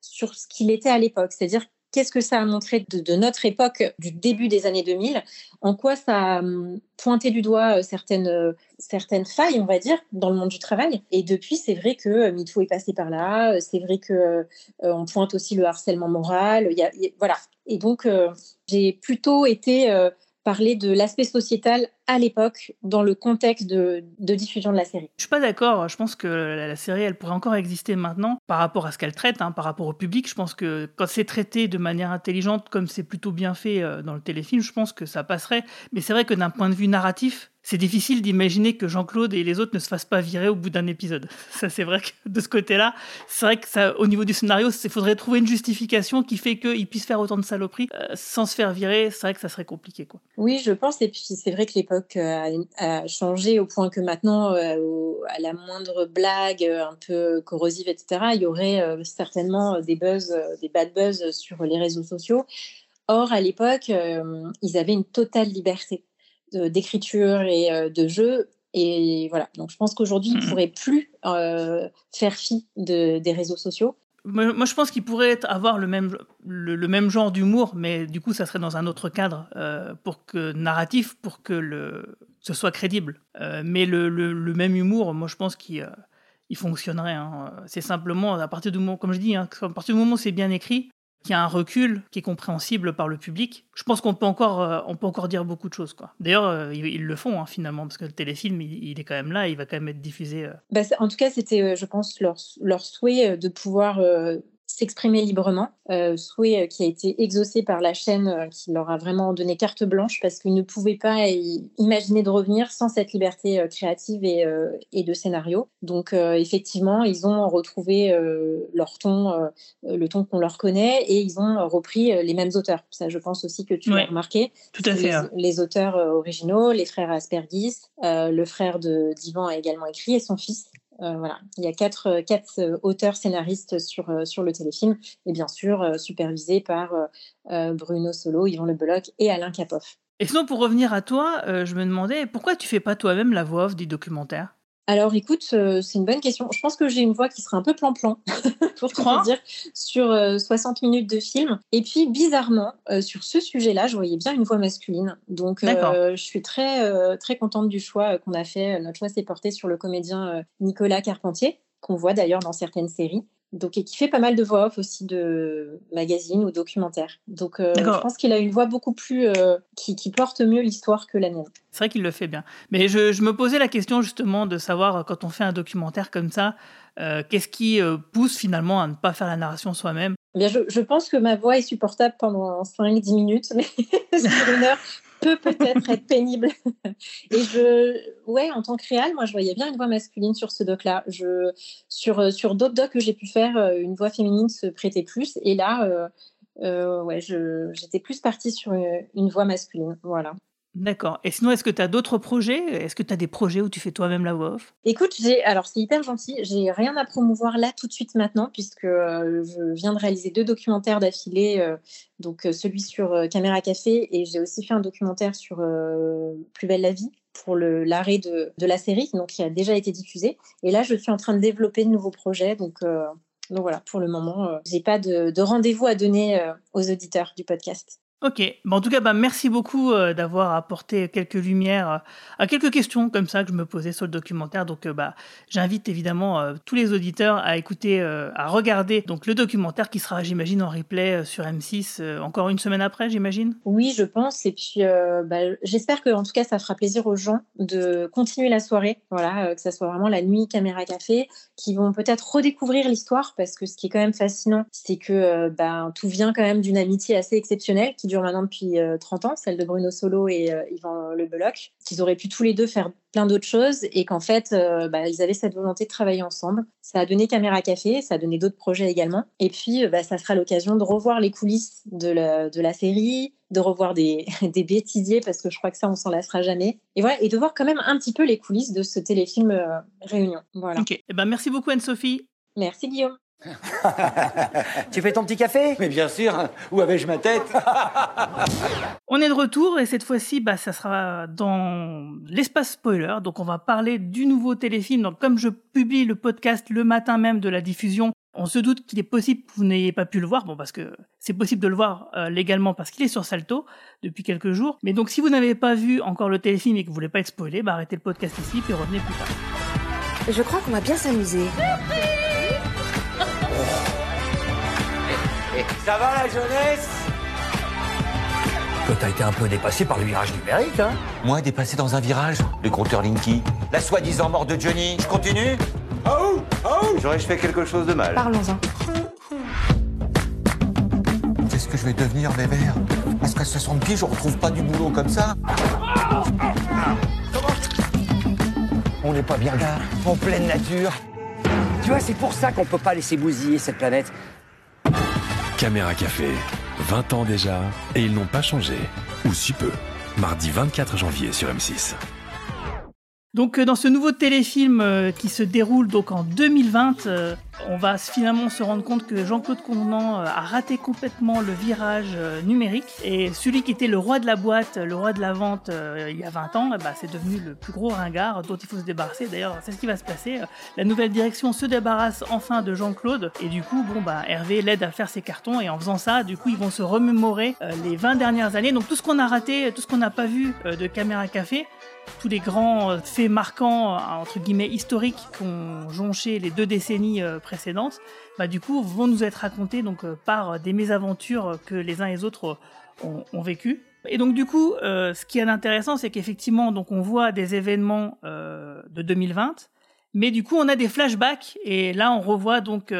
sur ce qu'il était à l'époque. C'est-à-dire qu'est-ce que ça a montré de, notre époque, du début des années 2000, en quoi ça a hum, pointé du doigt euh, certaines, euh, certaines failles, on va dire, dans le monde du travail? Et depuis, c'est vrai que euh, MeToo est passé par là, c'est vrai que on pointe aussi le harcèlement moral, voilà. Et donc, j'ai plutôt été parler de l'aspect sociétal à l'époque dans le contexte de, diffusion de la série. Je suis pas d'accord. Je pense que la, série, elle pourrait encore exister maintenant par rapport à ce qu'elle traite, hein, par rapport au public. Je pense que quand c'est traité de manière intelligente, comme c'est plutôt bien fait euh, dans le téléfilm, je pense que ça passerait. Mais c'est vrai que d'un point de vue narratif, c'est difficile d'imaginer que Jean-Claude et les autres ne se fassent pas virer au bout d'un épisode. Ça, c'est vrai que de ce côté-là, c'est vrai que ça, au niveau du scénario, il faudrait trouver une justification qui fait qu'ils puissent faire autant de saloperies euh, sans se faire virer. C'est vrai que ça serait compliqué, quoi. Oui, je pense. Et puis, c'est vrai que l'époque euh, a, changé au point que maintenant, euh, à la moindre blague un peu corrosive, etc., il y aurait certainement des buzz, des bad buzz sur les réseaux sociaux. Or, à l'époque, ils avaient une totale liberté d'écriture et euh, de jeu. Et voilà, donc je pense qu'aujourd'hui, il ne mmh. pourrait plus euh, faire fi de, des réseaux sociaux. Moi, je pense qu'il pourrait avoir le même, le, même genre d'humour, mais du coup, ça serait dans un autre cadre euh, pour que narratif, pour que le, ce soit crédible. mais le, le, même humour, moi, je pense qu'il il fonctionnerait. Hein. C'est simplement à partir du moment, comme je dis, hein, à partir du moment où c'est bien écrit, qui a un recul qui est compréhensible par le public. Je pense qu'on peut encore, euh, peut encore dire beaucoup de choses. D'ailleurs, euh, ils, le font hein, finalement, parce que le téléfilm, il, est quand même là, il va quand même être diffusé. Euh. Bah, en tout cas, c'était, je pense, leur souhait de pouvoir s'exprimer librement, euh, souhait euh, qui a été exaucé par la chaîne euh, qui leur a vraiment donné carte blanche parce qu'ils ne pouvaient pas imaginer de revenir sans cette liberté créative et, et, de scénario. Donc effectivement, ils ont retrouvé leur ton, le ton qu'on leur connaît et ils ont repris les mêmes auteurs. Ça, je pense aussi que tu l'as remarqué. Tout à fait. Les, hein. les auteurs originaux, les frères Aspergis, le frère de Divan a également écrit et son fils voilà. Il y a quatre, euh, euh, auteurs scénaristes sur, le téléfilm et bien sûr supervisés par Bruno Solo, Yvan Le Bolloc et Alain Capoff. Et sinon, pour revenir à toi, je me demandais pourquoi tu fais pas toi-même la voix off du documentaire alors écoute, c'est une bonne question. Je pense que j'ai une voix qui sera un peu plan-plan, pour te dire, sur 60 minutes de film. Et puis bizarrement, sur ce sujet-là, je voyais bien une voix masculine. Donc je suis très, très contente du choix qu'on a fait. Notre choix s'est porté sur le comédien Nicolas Carpentier, qu'on voit d'ailleurs dans certaines séries donc et qui fait pas mal de voix off aussi de magazines ou documentaires. Donc euh, je pense qu'il a une voix beaucoup plus euh, qui, porte mieux l'histoire que la mienne. C'est vrai qu'il le fait bien. Mais je, me posais la question justement de savoir euh, quand on fait un documentaire comme ça, qu'est-ce qui pousse finalement à ne pas faire la narration soi-même? Eh Bien, je, je, pense que ma voix est supportable pendant 5-10 minutes, mais sur une heure, peut peut-être être pénible. Et je, ouais, en tant que réal, moi, je voyais bien une voix masculine sur ce doc-là. Euh, sur d'autres docs que j'ai pu faire, euh, une voix féminine se prêtait plus. Et là, euh, j'étais plus partie sur une, voix masculine. Voilà. D'accord. Et sinon, est-ce que tu as d'autres projets? Est-ce que tu as des projets où tu fais toi-même la voix off? Écoute, j'ai alors c'est hyper gentil. J'ai rien à promouvoir là tout de suite maintenant puisque euh, je viens de réaliser deux documentaires d'affilée, euh, donc euh, celui sur Caméra Café et j'ai aussi fait un documentaire sur Plus belle la vie pour l'arrêt de, la série, donc qui a déjà été diffusé. Et là, je suis en train de développer de nouveaux projets, donc. donc voilà, pour le moment, j'ai pas de rendez-vous à donner aux auditeurs du podcast. Ok, bon, en tout cas, bah, merci beaucoup euh, d'avoir apporté quelques lumières euh, à quelques questions comme ça que je me posais sur le documentaire. Donc, euh, bah, j'invite évidemment tous les auditeurs à écouter, à regarder donc le documentaire qui sera, j'imagine, en replay sur M6 encore une semaine après, j'imagine? Oui, je pense. Et puis, bah, j'espère que, en tout cas, ça fera plaisir aux gens de continuer la soirée. Voilà, que ça soit vraiment la nuit caméra café, qui vont peut-être redécouvrir l'histoire parce que ce qui est quand même fascinant, c'est que tout vient quand même d'une amitié assez exceptionnelle qui dure maintenant depuis 30 euh, ans, celle de Bruno Solo et euh, Yvan Le Beloc, qu'ils auraient pu tous les deux faire plein d'autres choses et qu'en fait, euh, bah, ils avaient cette volonté de travailler ensemble. Ça a donné Caméra Café, ça a donné d'autres projets également. Et puis, bah, ça sera l'occasion de revoir les coulisses de la, de la série, de revoir des, des, bêtisiers parce que je crois que ça, on s'en lassera jamais. Et voilà, et de voir quand même un petit peu les coulisses de ce téléfilm Réunion. Voilà. Ok, et eh ben, merci beaucoup Anne-Sophie. Merci Guillaume. tu fais ton petit café? Mais bien sûr, où avais-je ma tête? On est de retour et cette fois-ci, bah, ça sera dans l'espace spoiler. Donc on va parler du nouveau téléfilm. Donc comme je publie le podcast le matin même de la diffusion, on se doute qu'il est possible que vous n'ayez pas pu le voir, bon parce que c'est possible de le voir euh, légalement parce qu'il est sur Salto depuis quelques jours. Mais donc si vous n'avez pas vu encore le téléfilm et que vous voulez pas être spoilé, bah arrêtez le podcast ici puis revenez plus tard. Je crois qu'on va bien s'amuser. Ça va la jeunesse? Toi, t'as été un peu dépassé par le virage numérique, hein? Moi, dépassé dans un virage Le compteur Linky La soi-disant mort de Johnny. Je continue? Oh Oh J'aurais-je fait quelque chose de mal. Parlons-en. Qu'est-ce que je vais devenir, Bébert Parce qu'à 60 pieds, je retrouve pas du boulot comme ça. On n'est pas bien là, en pleine nature. Tu vois, c'est pour ça qu'on peut pas laisser bousiller cette planète. Caméra Café, 20 ans déjà, et ils n'ont pas changé, ou si peu. Mardi 24 janvier sur M6. Donc euh, dans ce nouveau téléfilm euh, qui se déroule donc en 2020, euh, on va finalement se rendre compte que Jean-Claude Convenant a raté complètement le virage numérique et celui qui était le roi de la boîte, le roi de la vente il y a 20 ans, bah, c'est devenu le plus gros ringard dont il faut se débarrasser. D'ailleurs, c'est ce qui va se passer. La nouvelle direction se débarrasse enfin de Jean-Claude et du coup, bon bah Hervé l'aide à faire ses cartons et en faisant ça, du coup, ils vont se remémorer les 20 dernières années. Donc tout ce qu'on a raté, tout ce qu'on n'a pas vu de Caméra Café, tous les grands euh, faits marquants, euh, entre guillemets, historiques ont jonché les deux décennies euh, précédentes, bah, du coup, vont nous être racontés donc, par des mésaventures que les uns et les autres ont, vécues. Et donc du coup, ce qui est intéressant, c'est qu'effectivement, donc on voit des événements de 2020, mais du coup, on a des flashbacks et là, on revoit donc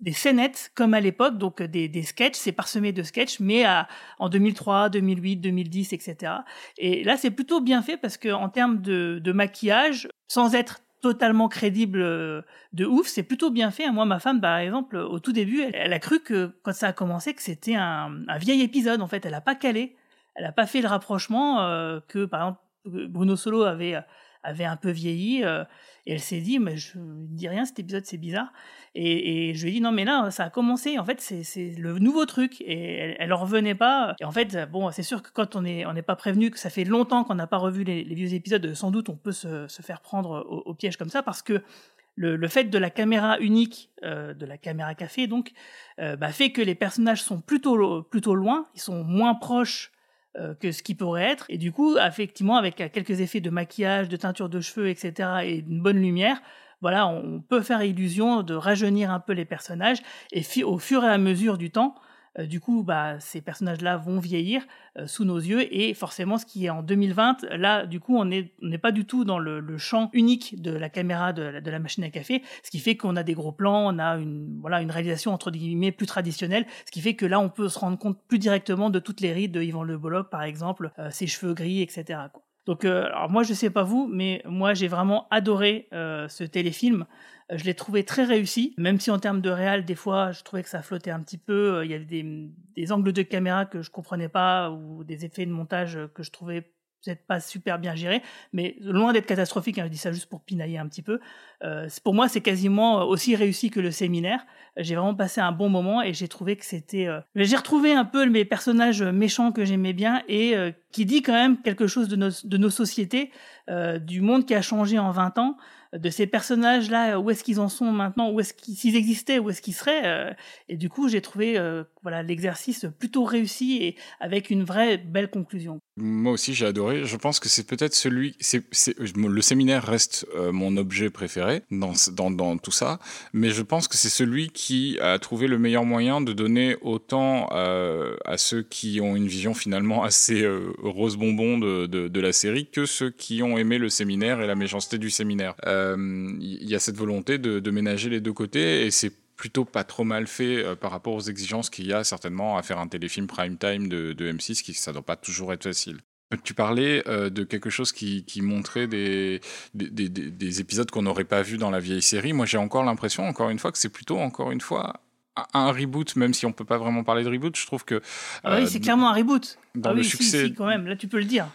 des scénettes comme à l'époque, donc des, des sketchs, c'est parsemé de sketchs, mais à, en 2003, 2008, 2010, etc. Et là, c'est plutôt bien fait parce que en termes de, de maquillage, sans être totalement crédible euh, de ouf, c'est plutôt bien fait. Moi, ma femme, par exemple, au tout début, elle, a cru que quand ça a commencé, que c'était un, un, vieil épisode. En fait, elle a pas calé, elle a pas fait le rapprochement euh, que, par exemple, Bruno Solo avait avait un peu vieilli. Euh, et elle s'est dit, mais je ne dis rien, cet épisode, c'est bizarre. Et, je lui ai dit, non, mais là, ça a commencé. En fait, c'est le nouveau truc. Et elle, n'en revenait pas. Et en fait, bon, c'est sûr que quand on n'est pas prévenu, que ça fait longtemps qu'on n'a pas revu les, vieux épisodes, sans doute on peut se, faire prendre au, piège comme ça parce que le, fait de la caméra unique, euh, de la caméra café, donc, euh, bah, fait que les personnages sont plutôt, plutôt loin, ils sont moins proches que ce qui pourrait être. Et du coup, effectivement, avec quelques effets de maquillage, de teinture de cheveux, etc., et une bonne lumière, voilà, on peut faire illusion de rajeunir un peu les personnages. Et au fur et à mesure du temps, euh, du coup, bah, ces personnages-là vont vieillir euh, sous nos yeux et forcément, ce qui est en 2020, là, du coup, on n'est pas du tout dans le, champ unique de la caméra de la, machine à café, ce qui fait qu'on a des gros plans, on a une, voilà, une réalisation entre guillemets plus traditionnelle, ce qui fait que là, on peut se rendre compte plus directement de toutes les rides de Yvan Le Bolloc, par exemple, euh, ses cheveux gris, etc. Donc, alors moi, je sais pas vous, mais moi, j'ai vraiment adoré ce téléfilm. Euh, je l'ai trouvé très réussi, même si en termes de réal, des fois, je trouvais que ça flottait un petit peu. Euh, il y avait des, angles de caméra que je comprenais pas ou des effets de montage que je trouvais peut-être pas super bien géré, mais loin d'être catastrophique, hein, je dis ça juste pour pinailler un petit peu. Euh, pour moi, c'est quasiment aussi réussi que le séminaire. J'ai vraiment passé un bon moment et j'ai trouvé que c'était... J'ai retrouvé un peu mes personnages méchants que j'aimais bien et qui dit quand même quelque chose de nos, de nos sociétés, du monde qui a changé en 20 ans de ces personnages-là, où est-ce qu'ils en sont maintenant, où est-ce qu'ils s'ils existaient, où est-ce qu'ils seraient. et du coup, j'ai trouvé voilà l'exercice plutôt réussi et avec une vraie belle conclusion. Moi aussi, j'ai adoré. Je pense que c'est peut-être celui. C'est, le séminaire reste euh, mon objet préféré dans, tout ça, mais je pense que c'est celui qui a trouvé le meilleur moyen de donner autant euh, à ceux qui ont une vision finalement assez euh, rose bonbon de, la série que ceux qui ont aimé le séminaire et la méchanceté du séminaire. Il y a cette volonté de, de ménager les deux côtés et c'est plutôt pas trop mal fait euh, par rapport aux exigences qu'il y a certainement à faire un téléfilm prime time de, de M6, qui ça doit pas toujours être facile. Tu parlais euh, de quelque chose qui, qui montrait des, des, des, épisodes qu'on n'aurait pas vus dans la vieille série? Moi, j'ai encore l'impression, encore une fois, que c'est plutôt, encore une fois, un reboot, même si on peut pas vraiment parler de reboot. Je trouve que. Ah oui, euh, c'est clairement un reboot. Dans ah le succès. quand même, là, tu peux le dire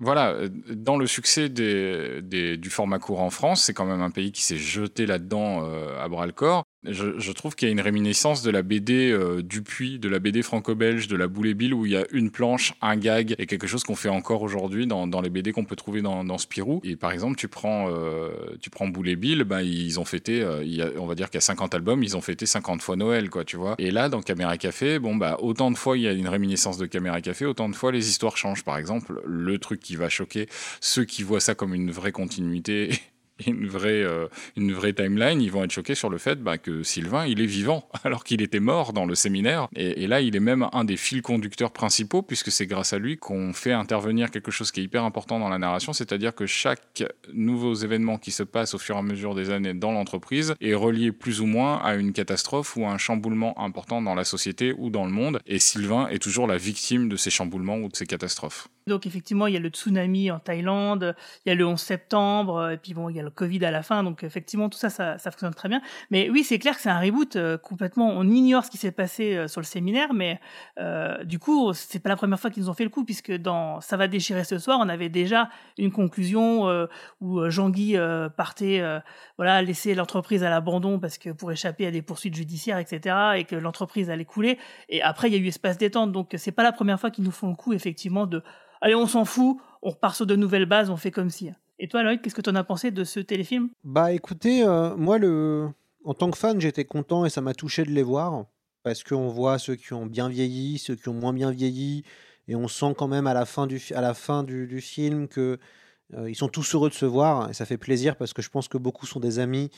voilà, dans le succès des, des, du format court en France, c'est quand même un pays qui s'est jeté là-dedans à bras le corps je, je, trouve qu'il y a une réminiscence de la BD euh, Dupuis, de la BD franco-belge, de la Boule Bill, où il y a une planche, un gag et quelque chose qu'on fait encore aujourd'hui dans, dans, les BD qu'on peut trouver dans, dans Spirou. Et par exemple, tu prends, euh, tu prends Boule Bill, ben, ils ont fêté, euh, il y a, on va dire qu'il y a 50 albums, ils ont fêté 50 fois Noël, quoi, tu vois. Et là, dans Caméra Café, bon, bah, autant de fois il y a une réminiscence de Caméra Café, autant de fois les histoires changent. Par exemple, le truc qui va choquer ceux qui voient ça comme une vraie continuité une vraie, euh, une vraie timeline, ils vont être choqués sur le fait bah, que Sylvain, il est vivant, alors qu'il était mort dans le séminaire. Et, là, il est même un des fils conducteurs principaux, puisque c'est grâce à lui qu'on fait intervenir quelque chose qui est hyper important dans la narration, c'est-à-dire que chaque nouveau événement qui se passe au fur et à mesure des années dans l'entreprise est relié plus ou moins à une catastrophe ou à un chamboulement important dans la société ou dans le monde. Et Sylvain est toujours la victime de ces chamboulements ou de ces catastrophes. Donc effectivement, il y a le tsunami en Thaïlande, il y a le 11 septembre, et puis bon, il y a le Covid à la fin, donc effectivement, tout ça, ça, fonctionne très bien. Mais oui, c'est clair que c'est un reboot euh, complètement. On ignore ce qui s'est passé euh, sur le séminaire, mais euh, du coup, c'est pas la première fois qu'ils nous ont fait le coup, puisque dans Ça va déchirer ce soir, on avait déjà une conclusion où Jean-Guy partait, voilà, laisser l'entreprise à l'abandon parce que pour échapper à des poursuites judiciaires, etc., et que l'entreprise allait couler. Et après, il y a eu espace détente, donc c'est pas la première fois qu'ils nous font le coup, effectivement, de allez, on s'en fout, on repart sur de nouvelles bases, on fait comme si. Et toi, Lloyd, qu'est-ce que tu en as pensé de ce téléfilm? Bah écoutez, euh, moi, en tant que fan, j'étais content et ça m'a touché de les voir. Parce qu'on voit ceux qui ont bien vieilli, ceux qui ont moins bien vieilli. Et on sent quand même à la fin du, à film que euh, ils sont tous heureux de se voir. Et ça fait plaisir parce que je pense que beaucoup sont des amis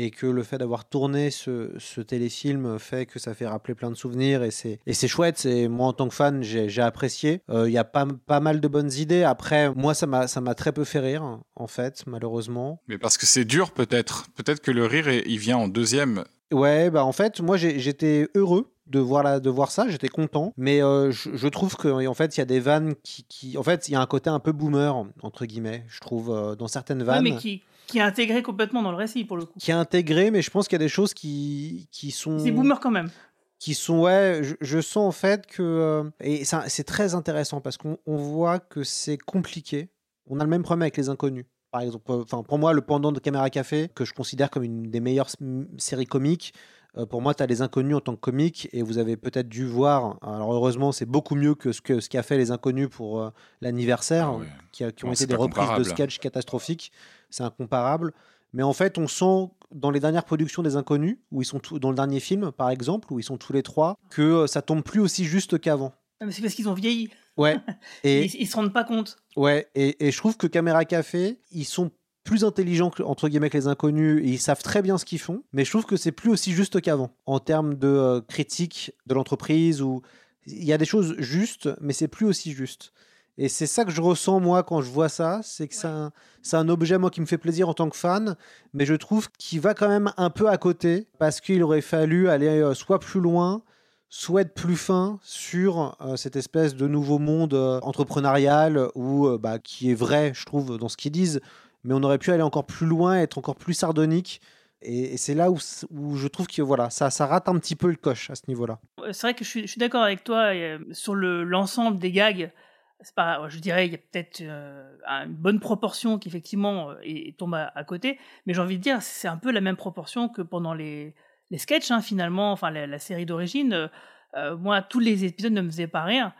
et que le fait d'avoir tourné ce, ce, téléfilm fait que ça fait rappeler plein de souvenirs et c'est et c'est chouette. C'est moi en tant que fan j'ai apprécié. Euh, il y a pas, pas mal de bonnes idées. Après moi ça m'a ça m'a très peu fait rire en fait malheureusement. Mais parce que c'est dur peut-être. Peut-être que le rire il vient en deuxième. Ouais bah en fait moi j'étais heureux de voir, la, de voir ça, j'étais content. Mais euh, je, trouve qu'en fait, il y a des vannes qui, qui, En fait, il y a un côté un peu boomer, entre guillemets, je trouve, euh, dans certaines vannes. mais qui, qui est intégré complètement dans le récit pour le coup. Qui est intégré, mais je pense qu'il y a des choses qui, qui sont. C'est boomer quand même. Qui sont, ouais, je, sens en fait que. Euh, et c'est très intéressant parce qu'on voit que c'est compliqué. On a le même problème avec les inconnus. Par exemple, enfin, pour moi, le pendant de Caméra Café, que je considère comme une des meilleures séries comiques, euh, pour moi, tu as les inconnus en tant que comique et vous avez peut-être dû voir. Alors, heureusement, c'est beaucoup mieux que ce qu'a ce qu'a fait les inconnus pour euh, l'anniversaire, ah qui, qui, ont été des reprises de sketchs catastrophiques. C'est incomparable. Mais en fait, on sent dans les dernières productions des inconnus, où ils sont dans le dernier film, par exemple, où ils sont tous les trois, que euh, ça tombe plus aussi juste qu'avant. Ah, c'est parce qu'ils ont vieilli. Ouais. Et ils, ils, se rendent pas compte. Ouais. Et, et je trouve que Caméra Café, ils sont plus intelligents que, entre guillemets que les inconnus et ils savent très bien ce qu'ils font mais je trouve que c'est plus aussi juste qu'avant en termes de euh, critique de l'entreprise ou il y a des choses justes mais c'est plus aussi juste et c'est ça que je ressens moi quand je vois ça c'est que c'est un, un, objet moi qui me fait plaisir en tant que fan mais je trouve qu'il va quand même un peu à côté parce qu'il aurait fallu aller euh, soit plus loin soit être plus fin sur euh, cette espèce de nouveau monde entrepreneurial ou bah, qui est vrai, je trouve, dans ce qu'ils disent mais on aurait pu aller encore plus loin, être encore plus sardonique. Et, c'est là où, où, je trouve que voilà, ça, ça rate un petit peu le coche à ce niveau-là. C'est vrai que je suis, d'accord avec toi euh, sur l'ensemble des gags. Je dirais, il y a peut-être euh, une bonne proportion qui effectivement euh, tombe à, côté, mais j'ai envie de dire, c'est un peu la même proportion que pendant les, les sketchs, hein, finalement, enfin la, série d'origine. Euh, moi, tous les épisodes ne me faisaient pas rire.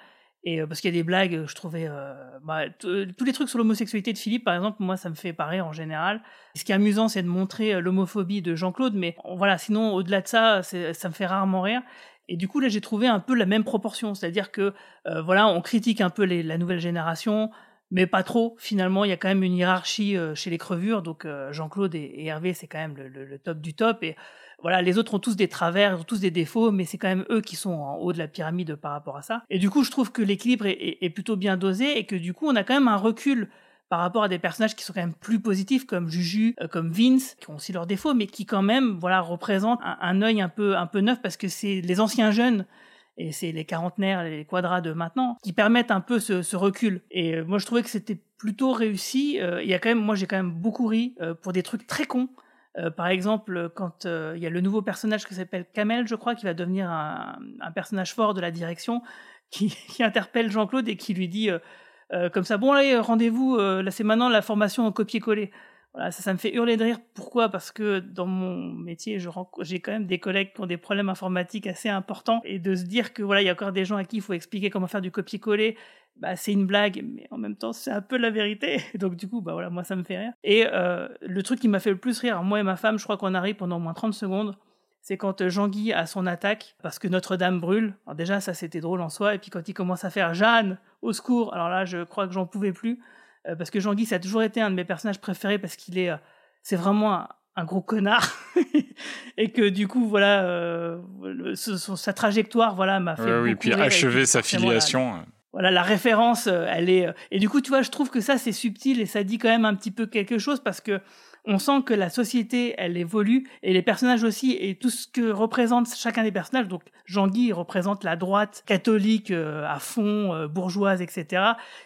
Et parce qu'il y a des blagues, je trouvais. Bah, tous les trucs sur l'homosexualité de Philippe, par exemple, moi, ça me fait rire en général. Ce qui est amusant, c'est de montrer l'homophobie de Jean-Claude, mais voilà, sinon, au-delà de ça, ça me fait rarement rire. Et du coup, là, j'ai trouvé un peu la même proportion, c'est-à-dire que euh, voilà, on critique un peu les, la nouvelle génération, mais pas trop. Finalement, il y a quand même une hiérarchie euh, chez les crevures, donc euh, Jean-Claude et, Hervé, c'est quand même le, le, top du top. Et voilà, les autres ont tous des travers, ont tous des défauts, mais c'est quand même eux qui sont en haut de la pyramide par rapport à ça. Et du coup, je trouve que l'équilibre est, est, plutôt bien dosé et que du coup, on a quand même un recul par rapport à des personnages qui sont quand même plus positifs comme Juju, euh, comme Vince, qui ont aussi leurs défauts, mais qui quand même voilà représentent un, œil un peu un peu neuf parce que c'est les anciens jeunes et c'est les quarantenaires, les quadras de maintenant qui permettent un peu ce, ce recul. Et euh, moi je trouvais que c'était plutôt réussi. Euh, il y a quand même, moi j'ai quand même beaucoup ri pour des trucs très cons. par exemple, quand il y a le nouveau personnage qui s'appelle Kamel, je crois, qui va devenir un, un personnage fort de la direction, qui, qui interpelle Jean-Claude et qui lui dit euh, comme ça, bon, allez, rendez-vous, euh, là c'est maintenant la formation en copier-coller. Voilà, ça, ça me fait hurler de rire. Pourquoi? Parce que dans mon métier, j'ai quand même des collègues qui ont des problèmes informatiques assez importants. Et de se dire que voilà, il y a encore des gens à qui il faut expliquer comment faire du copier-coller, bah, c'est une blague, mais en même temps, c'est un peu la vérité. Donc du coup, bah voilà, moi ça me fait rire. Et euh, le truc qui m'a fait le plus rire, moi et ma femme, je crois qu'on arrive pendant au moins 30 secondes c'est quand euh, Jean-Guy a son attaque parce que Notre-Dame brûle. Alors déjà, ça c'était drôle en soi. Et puis quand il commence à faire Jeanne, au secours, alors là, je crois que j'en pouvais plus. Euh, parce que Jean-Guy, ça a toujours été un de mes personnages préférés parce qu'il est, euh, c'est vraiment un, gros connard. et que du coup, voilà, sa trajectoire, voilà, m'a fait. oui, puis achever sa filiation. voilà, la référence, elle est. Et du coup, tu vois, je trouve que ça, c'est subtil et ça dit quand même un petit peu quelque chose parce que on sent que la société, elle évolue, et les personnages aussi, et tout ce que représente chacun des personnages. Donc, Jean-Guy représente la droite catholique euh, à fond, euh, bourgeoise, etc.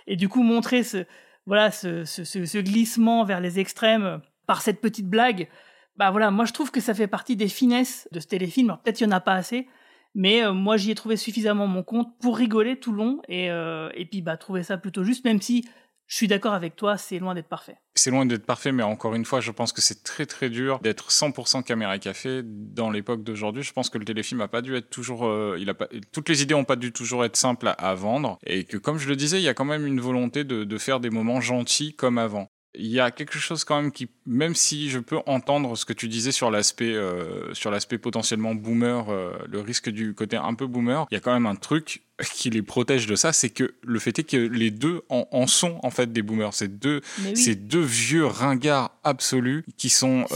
Et du coup, montrer ce, voilà, ce, glissement vers les extrêmes euh, par cette petite blague, bah voilà, moi je trouve que ça fait partie des finesses de ce téléfilm. Peut-être qu'il n'y en a pas assez, mais moi j'y ai trouvé suffisamment mon compte pour rigoler tout long et, et puis bah, trouver ça plutôt juste, même si je suis d'accord avec toi, c'est loin d'être parfait. C'est loin d'être parfait, mais encore une fois, je pense que c'est très très dur d'être 100% caméra café dans l'époque d'aujourd'hui. Je pense que le téléfilm a pas dû être toujours, euh, toutes les idées ont pas dû toujours être simples à, vendre, et que comme je le disais, il y a quand même une volonté de, de faire des moments gentils comme avant il y a quelque chose quand même qui, même si je peux entendre ce que tu disais sur l'aspect, euh, sur l'aspect potentiellement boomer, euh, le risque du côté un peu boomer, il y a quand même un truc qui les protège de ça, c'est que le fait est que les deux en, sont en fait des boomers. C'est deux, ces deux vieux ringards absolus qui sont,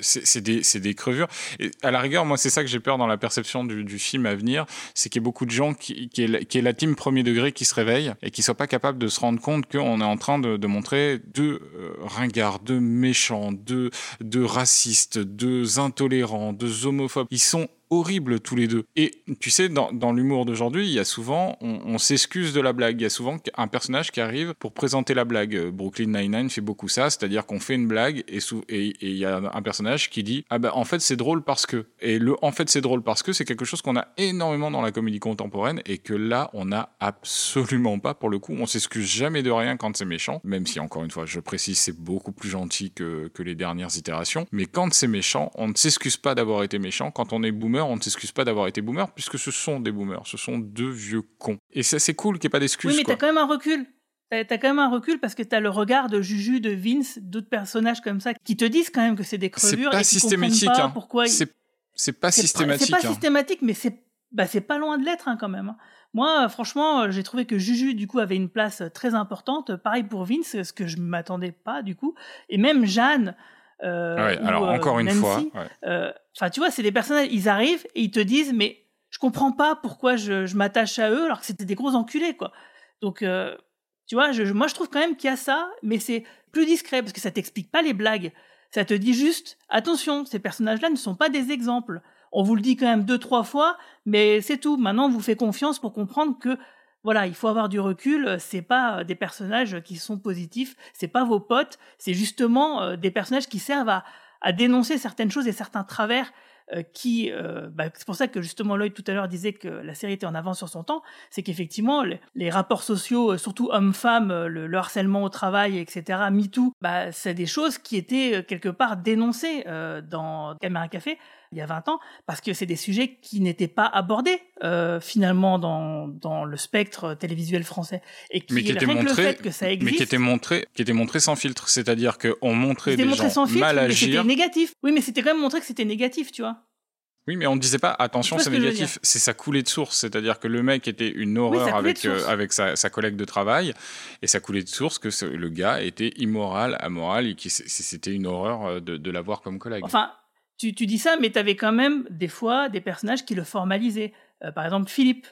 c'est des, euh, des, crevures. Et à la rigueur, moi, c'est ça que j'ai peur dans la perception du, du film à venir, c'est qu'il y a beaucoup de gens qui, qui, est, la, qui est la team premier degré qui se réveille et qui soient pas capables de se rendre compte qu'on est en train de, de montrer deux euh, ringards, deux méchants, deux, deux racistes, deux intolérants, deux homophobes. Ils sont horribles tous les deux. Et tu sais, dans, l'humour d'aujourd'hui, il y a souvent, on, s'excuse de la blague. Il y a souvent un personnage qui arrive pour présenter la blague. Euh, Brooklyn Nine-Nine fait beaucoup ça, c'est-à-dire qu'on fait une blague et il y a un personnage qui dit Ah ben en fait c'est drôle parce que. Et le en fait c'est drôle parce que c'est quelque chose qu'on a énormément dans la comédie contemporaine et que là on n'a absolument pas pour le coup. On s'excuse jamais de rien quand c'est méchant, même si encore une fois je précise c'est beaucoup plus gentil que, que les dernières itérations. Mais quand c'est méchant, on ne s'excuse pas d'avoir été méchant. Quand on est boomer, on ne s'excuse pas d'avoir été boomer, puisque ce sont des boomers, ce sont deux vieux cons. Et c'est assez cool qu'il n'y ait pas d'excuses. Oui, mais t'as quand même un recul. T'as as quand même un recul parce que t'as le regard de Juju, de Vince, d'autres personnages comme ça qui te disent quand même que c'est des crevures. C'est pas et systématique. Pas hein. pourquoi C'est pas systématique. C'est pas, systématique, mais c'est bah, c'est pas loin de l'être hein, quand même. Hein. Moi, franchement, j'ai trouvé que Juju, du coup, avait une place très importante. Pareil pour Vince, ce que je m'attendais pas, du coup. Et même Jeanne, euh, alors euh, encore une fois. Euh, enfin, tu vois, c'est des personnages, ils arrivent et ils te disent, mais je comprends pas pourquoi je, je m'attache à eux alors que c'était des gros enculés, quoi. Donc, tu vois, je, moi je trouve quand même qu'il y a ça, mais c'est plus discret parce que ça t'explique pas les blagues. Ça te dit juste, attention, ces personnages-là ne sont pas des exemples. On vous le dit quand même deux, trois fois, mais c'est tout. Maintenant, on vous fait confiance pour comprendre que voilà, il faut avoir du recul. Euh, c'est pas euh, des personnages qui sont positifs, c'est pas vos potes, c'est justement euh, des personnages qui servent à, dénoncer certaines choses et certains travers qui, euh, bah, c'est pour ça que justement Lloyd tout à l'heure disait que la série était en avance sur son temps, c'est qu'effectivement les, les rapports sociaux, surtout hommes-femmes, le, le harcèlement au travail, etc., MeToo, bah, c'est des choses qui étaient quelque part dénoncées euh, dans Caméra Café il y a 20 ans, parce que c'est des sujets qui n'étaient pas abordés euh, finalement dans, dans le spectre télévisuel français. Et qui, mais qui était le montré, fait que ça existe, mais qui était montré, qui était montré sans filtre, c'est-à-dire qu'on montrait c'était des gens sans filtre, mal mais c'était agir. négatif. Oui, mais c'était quand même montré que c'était négatif, tu vois. Oui, mais on ne disait pas attention, c'est ce négatif. C'est sa coulée de source, c'est-à-dire que le mec était une horreur avec euh, avec sa, sa collègue de travail, et ça coulait de source que ce- le gars était immoral, amoral, et que c'était une horreur euh, de, de l'avoir comme collègue. Enfin, tu, tu dis ça, mais tu avais quand même des fois des personnages qui le formalisaient. Euh, par exemple, Philippe,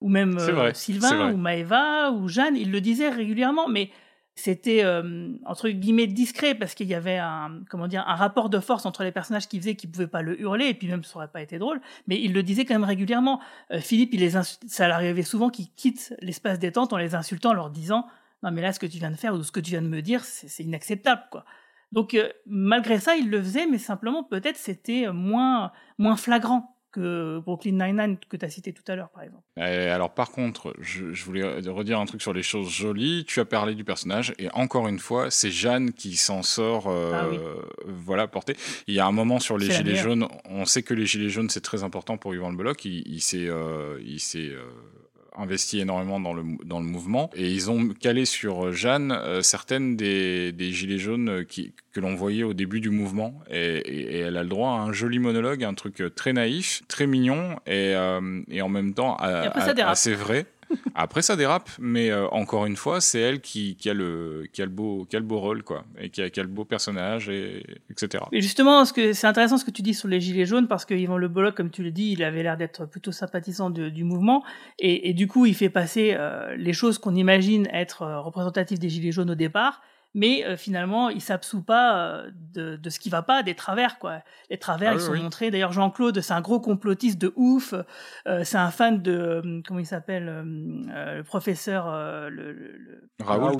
ou même euh, vrai, Sylvain, ou Maëva, ou Jeanne, ils le disaient régulièrement, mais c'était euh, entre guillemets discret parce qu'il y avait un comment dire un rapport de force entre les personnages qui faisaient qu'ils pouvaient pas le hurler et puis même ça aurait pas été drôle mais il le disait quand même régulièrement. Euh, Philippe il les ça l'arrivait souvent qu'il quitte l'espace détente en les insultant en leur disant non mais là ce que tu viens de faire ou ce que tu viens de me dire c'est c'est inacceptable quoi donc euh, malgré ça il le faisait mais simplement peut-être c'était moins moins flagrant que Brooklyn Nine-Nine que tu as cité tout à l'heure par exemple Et alors par contre, je, je voulais redire un truc sur les choses jolies. Tu as parlé du personnage et encore une fois, c'est Jeanne qui s'en sort, euh, Ah oui. voilà, portée. Il y a un moment sur les gilets jaunes, on sait que les gilets jaunes c'est très important pour Yvan Le Bolloc. Il, il s'est, euh, il s'est euh, investi énormément dans le, dans le mouvement. Et ils ont calé sur Jeanne euh, certaines des, des gilets jaunes qui, que l'on voyait au début du mouvement. Et, et- et elle a le droit à un joli monologue, un truc très naïf, très mignon et, euh, et en même temps à- assez vrai. Après, ça dérape, mais euh, encore une fois, c'est elle qui, qui, a le, qui, a le beau, qui a le beau rôle, quoi, et qui a, qui a le beau personnage, et, etc. Mais justement, c'est intéressant ce que tu dis sur les gilets jaunes parce que Yvan Le Bolloc, comme tu le dis, il avait l'air d'être plutôt sympathisant du mouvement et, et du coup, il fait passer euh, les choses qu'on imagine être euh, représentatives des gilets jaunes au départ, mais euh, finalement, il s'absout pas euh, de, de ce qui va pas, des travers quoi. Les travers, Ah ils oui, sont oui. montrés. D'ailleurs, Jean-Claude, c'est un gros complotiste de ouf. Euh, c'est un fan de euh, comment il s'appelle le professeur euh, le- le- le, Raoult.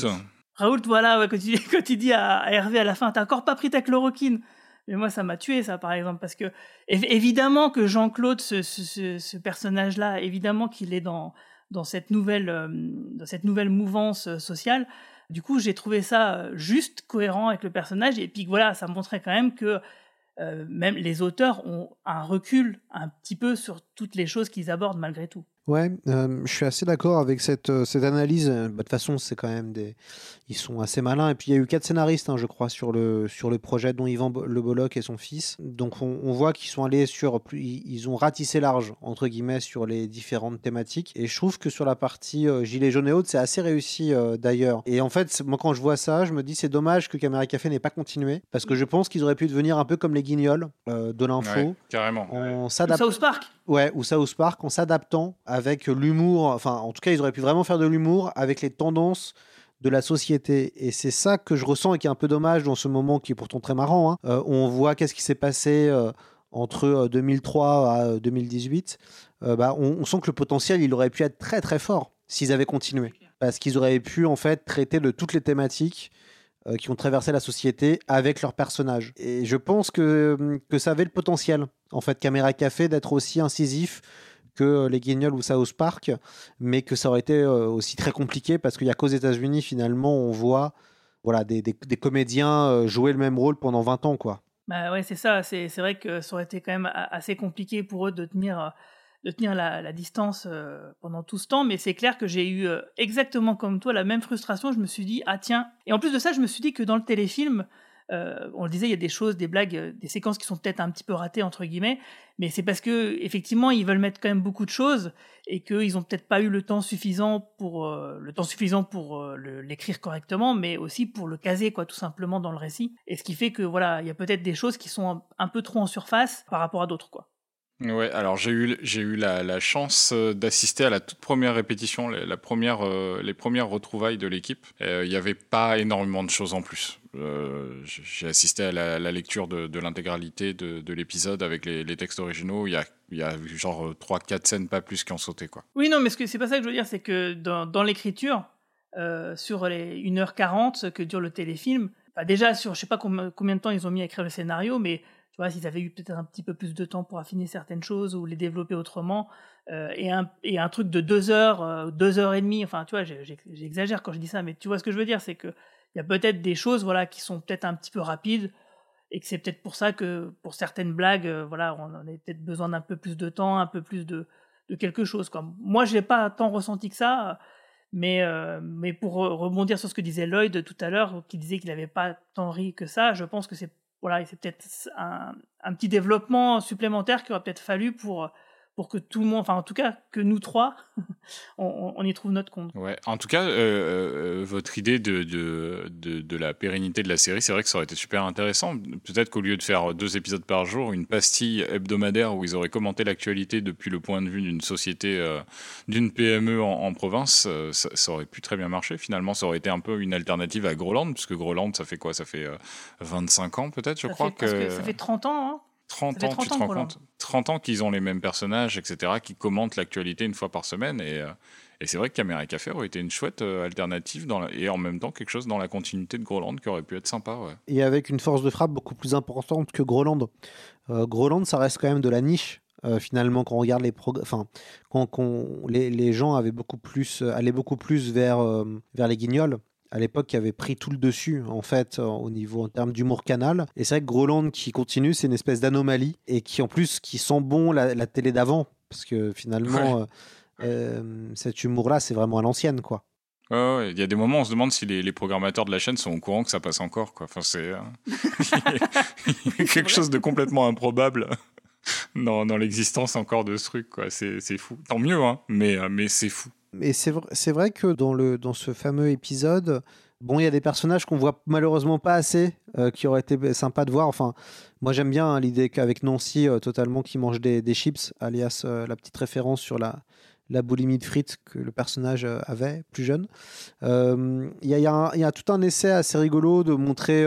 Raoult, voilà, ouais, quand, tu, quand dit à, à Hervé à la fin, t'as encore pas pris ta chloroquine. Mais moi, ça m'a tué, ça, par exemple, parce que év- évidemment que Jean-Claude, ce, ce- ce- ce personnage-là, évidemment qu'il est dans, dans, cette nouvelle, euh, dans cette nouvelle mouvance euh, sociale. Du coup, j'ai trouvé ça euh, juste, cohérent avec le personnage. Et puis voilà, ça montrait quand même que euh, même les auteurs ont un recul un petit peu sur toutes les choses qu'ils abordent malgré tout. Ouais, euh, je suis assez d'accord avec cette, cette analyse. Bah, De toute façon, c'est quand même des. Ils sont assez malins. Et puis, il y a eu quatre scénaristes, hein, je crois, sur le, sur le projet, dont Yvan Le Bolloc et son fils. Donc, on, on voit qu'ils sont allés sur. plus- Ils ont ratissé large, entre guillemets, sur les différentes thématiques. Et je trouve que sur la partie euh, Gilets jaunes et autres, c'est assez réussi euh, d'ailleurs. Et en fait, moi, quand je vois ça, je me dis c'est dommage que Caméra Café n'ait pas continué. Parce que je pense qu'ils auraient pu devenir un peu comme les guignols euh, de l'info. Ouais, carrément. En s'adaptant. South Park Ouais, ou South Park en s'adaptant avec l'humour. Enfin, en tout cas, ils auraient pu vraiment faire de l'humour avec les tendances de la société. Et c'est ça que je ressens et qui est un peu dommage dans ce moment qui est pourtant très marrant. hein. Euh, on voit qu'est-ce qui s'est passé euh, entre euh, 2003 à euh, 2018. Euh, bah, on, on sent que le potentiel, il aurait pu être très très fort s'ils avaient continué. Parce qu'ils auraient pu en fait traiter de toutes les thématiques qui ont traversé la société avec leurs personnages. Et je pense que, que ça avait le potentiel, en fait, Caméra Café, d'être aussi incisif euh, les Guignols ou South Park, mais que ça aurait été euh, aussi très compliqué parce qu'il n'y a qu'aux États-Unis, finalement, on voit voilà, des, des- comédiens euh, jouer le même rôle pendant 20 ans, quoi. Bah ouais, c'est ça. C'est c'est vrai que ça aurait été quand même assez compliqué pour eux de tenir, de tenir la, distance pendant tout ce temps. Mais c'est clair que j'ai eu exactement comme toi la même frustration. Je me suis dit, ah tiens. Et en plus de ça, je me suis dit que dans le téléfilm, euh, on le disait, il y a des choses, des blagues, euh, des séquences qui sont peut-être un petit peu ratées, entre guillemets. Mais c'est parce que, effectivement, ils veulent mettre quand même beaucoup de choses et qu'ils ont peut-être pas eu le temps suffisant pour, euh, le temps suffisant pour l'écrire correctement, mais aussi pour le caser, quoi, tout simplement dans le récit. Et ce qui fait que, voilà, il y a peut-être des choses qui sont un, peu trop en surface par rapport à d'autres, quoi. Ouais, alors j'ai eu, j'ai eu la, chance d'assister à la toute première répétition, la, première, les premières retrouvailles de l'équipe. Il n'y avait pas énormément de choses en plus. Euh, j'ai assisté à la, lecture de, l'intégralité de, de l'épisode avec les, textes originaux. Il y a, il y genre 3-4 scènes, pas plus, qui ont sauté. Quoi. Oui, non, mais ce c'est pas ça que je veux dire, c'est que dans, l'écriture, euh, sur les 1h40 que dure le téléfilm, bah déjà sur je sais pas combien, de temps ils ont mis à écrire le scénario, mais tu vois, s'ils avaient eu peut-être un petit peu plus de temps pour affiner certaines choses ou les développer autrement, et, un, truc de deux heures, deux heures et demie, enfin, tu vois, j'exagère quand je dis ça, mais tu vois ce que je veux dire, c'est que il y a peut-être des choses, voilà, qui sont peut-être un petit peu rapides, et que c'est peut-être pour ça que pour certaines blagues, voilà, on a peut-être besoin d'un peu plus de temps, un peu plus de, de quelque chose. Quoi. Moi, je n'ai pas tant ressenti que ça, mais, euh, mais pour rebondir sur ce que disait Lloyd tout à l'heure, qui disait qu'il n'avait pas tant ri que ça, je pense que c'est voilà, c'est peut-être un, un, petit développement supplémentaire qu'il aurait peut-être fallu pour pour que tout le monde, enfin en tout cas que nous trois, on, y trouve notre compte. Ouais, en tout cas, euh, euh, votre idée de, de, de, la pérennité de la série, c'est vrai que ça aurait été super intéressant. Peut-être qu'au lieu de faire deux épisodes par jour, une pastille hebdomadaire où ils auraient commenté l'actualité depuis le point de vue d'une société, euh, d'une PME en, province, ça, aurait pu très bien marcher. Finalement, ça aurait été un peu une alternative à Groland, puisque Groland, ça fait quoi? Ça fait 25 ans peut-être, je crois. que... Ça fait 30 ans, hein 30 ans, tu te rends compte 30 ans qu'ils ont les mêmes personnages, etc., qui commentent l'actualité une fois par semaine. Et, euh, et c'est vrai que Caméra Café aurait été une chouette euh, alternative dans et en même temps quelque chose dans la continuité de Groland qui aurait pu être sympa. Et avec une force de frappe beaucoup plus importante que Groland. Euh, Groland, ça reste quand même de la niche. finalement, quand on regarde les enfin, quand, les, les, gens avaient beaucoup plus, allaient beaucoup plus vers, vers les guignols à l'époque qui avait pris tout le dessus en fait au niveau en termes d'humour canal et c'est vrai que Groland qui continue c'est une espèce d'anomalie et qui en plus qui sent bon la, télé d'avant parce que finalement euh, euh, cet humour là c'est vraiment à l'ancienne quoi il y a des moments où on se demande si les, programmateurs de la chaîne sont au courant que ça passe encore. Quoi. Enfin, c'est euh, quelque chose de complètement improbable dans, dans l'existence encore de ce truc. C'est fou. Tant mieux, hein, mais, mais c'est fou. Et c'est vrai, que dans, le, dans ce fameux épisode, bon, il y a des personnages qu'on voit malheureusement pas assez, euh, qui auraient été sympas de voir. Enfin, moi j'aime bien hein, l'idée qu'avec Nancy, euh, totalement, qui mange des, des chips, alias euh, la petite référence sur la, la boulimie de frites que le personnage avait plus jeune. Il y, y, a tout un essai assez rigolo de montrer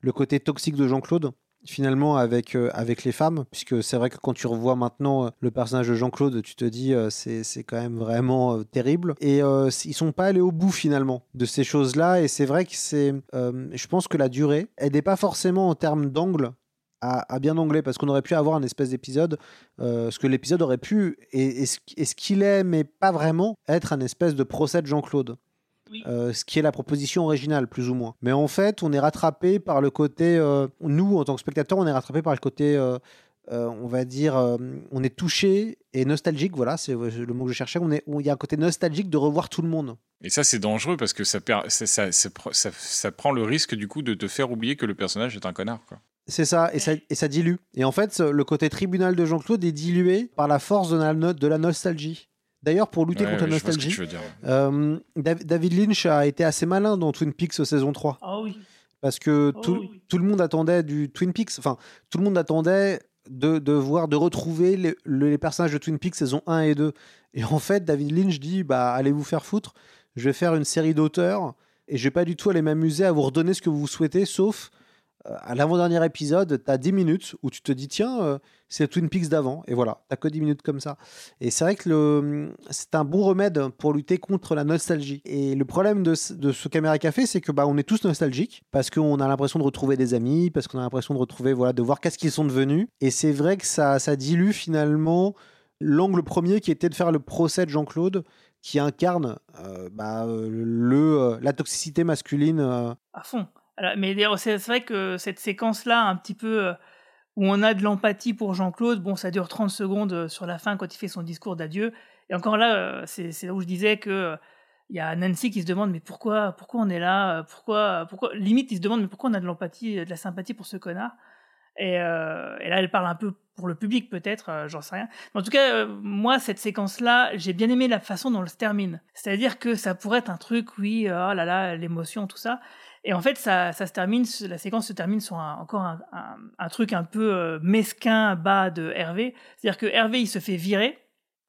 le côté toxique de Jean-Claude finalement avec, euh, avec les femmes, puisque c'est vrai que quand tu revois maintenant euh, le personnage de Jean-Claude, tu te dis euh, c'est, c'est quand même vraiment terrible. Et ils sont pas allés au bout finalement de ces choses-là, et c'est vrai que c'est, je pense que la durée, n'est pas forcément en termes d'angle à, bien angler, parce qu'on aurait pu avoir un espèce d'épisode, ce que l'épisode aurait pu, et, et ce qu'il est, mais pas vraiment, être un espèce de procès de Jean-Claude. Euh, ce qui est la proposition originale, plus ou moins. Mais en fait, on est rattrapé par le côté, euh, nous, en tant que spectateurs, on est rattrapé par le côté, euh, on va dire, on est touché et nostalgique, voilà, c'est le mot que je cherchais, on est, il y a un côté nostalgique de revoir tout le monde. Et ça, c'est dangereux parce que ça, ça, ça, prend le risque, du coup, de te faire oublier que le personnage est un connard, quoi. C'est ça et, ça, et ça dilue. Et en fait, le côté tribunal de Jean-Claude est dilué par la force de la, de la nostalgie. D'ailleurs, pour lutter contre la nostalgie, euh, David Lynch a été assez malin dans Twin Peaks saison 3. Ah oui. Parce que oh tout, tout, le monde attendait du Twin Peaks, enfin, tout le monde attendait de, de voir, de retrouver les, les, personnages de Twin Peaks saison 1 et 2. Et en fait, David Lynch dit bah, allez vous faire foutre, je vais faire une série d'auteurs et je vais pas du tout aller m'amuser à vous redonner ce que vous souhaitez, sauf à l'avant-dernier épisode, tu as 10 minutes où tu te dis tiens, euh, c'est Twin Peaks d'avant. Et voilà, tu que 10 minutes comme ça. Et c'est vrai que c'est un bon remède pour lutter contre la nostalgie. Et le problème de, ce Caméra Café, c'est que bah, on est tous nostalgiques parce qu'on a l'impression de retrouver des amis, parce qu'on a l'impression de retrouver, voilà, de voir qu'est-ce qu'ils sont devenus. Et c'est vrai que ça, ça dilue finalement l'angle premier qui était de faire le procès de Jean-Claude qui incarne euh, bah, le, euh, la toxicité masculine. À fond mais c'est vrai que cette séquence-là, un petit peu euh, où on a de l'empathie pour Jean-Claude, bon, ça dure 30 secondes euh, sur la fin quand il fait son discours d'adieu. Et encore là, euh, c'est là où je disais que il y a Nancy qui se demande mais pourquoi pourquoi on est là pourquoi pourquoi limite il se demande mais pourquoi on a de l'empathie de la sympathie pour ce connard? Et, et, là elle parle un peu pour le public peut-être j'en sais rien. En tout cas moi cette séquence là j'ai bien aimé la façon dont elle se termine. C'est à dire que ça pourrait être un truc oui oh là là l'émotion tout ça et en fait, ça, se termine, la séquence se termine sur encore un, un, truc un peu euh, mesquin, bas de Hervé. C'est-à-dire que Hervé, il se fait virer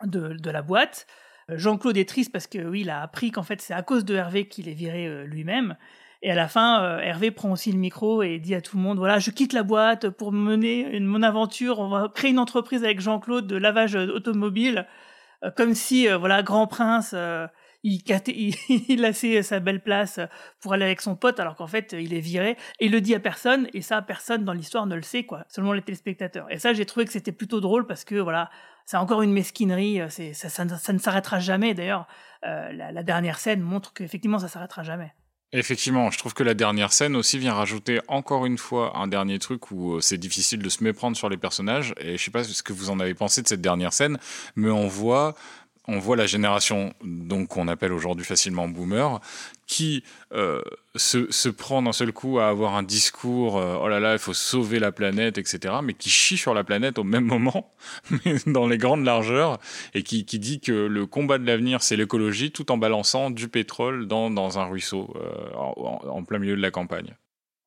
de, de la boîte. Euh, Jean-Claude est triste parce que oui, il a appris qu'en fait, c'est à cause de Hervé qu'il est viré euh, lui-même. Et à la fin, Hervé prend aussi le micro et dit à tout le monde voilà, je quitte la boîte pour mener une, mon aventure. On va créer une entreprise avec Jean-Claude de lavage automobile, comme si voilà, grand prince il, il, a sa belle place pour aller avec son pote alors qu'en fait il est viré et il le dit à personne et ça personne dans l'histoire ne le sait quoi seulement les téléspectateurs et ça j'ai trouvé que c'était plutôt drôle parce que voilà c'est encore une mesquinerie c'est ça, ne s'arrêtera jamais d'ailleurs euh, la, la, dernière scène montre qu'effectivement ça s'arrêtera jamais Effectivement, je trouve que la dernière scène aussi vient rajouter encore une fois un dernier truc où euh, c'est difficile de se méprendre sur les personnages. Et je sais pas ce que vous en avez pensé de cette dernière scène, mais on voit on voit la génération donc qu'on appelle aujourd'hui facilement boomer qui euh, se, se, prend d'un seul coup à avoir un discours euh, oh là là il faut sauver la planète etc mais qui chie sur la planète au même moment mais dans les grandes largeurs et qui, qui dit que le combat de l'avenir c'est l'écologie tout en balançant du pétrole dans, dans un ruisseau euh, en, en plein milieu de la campagne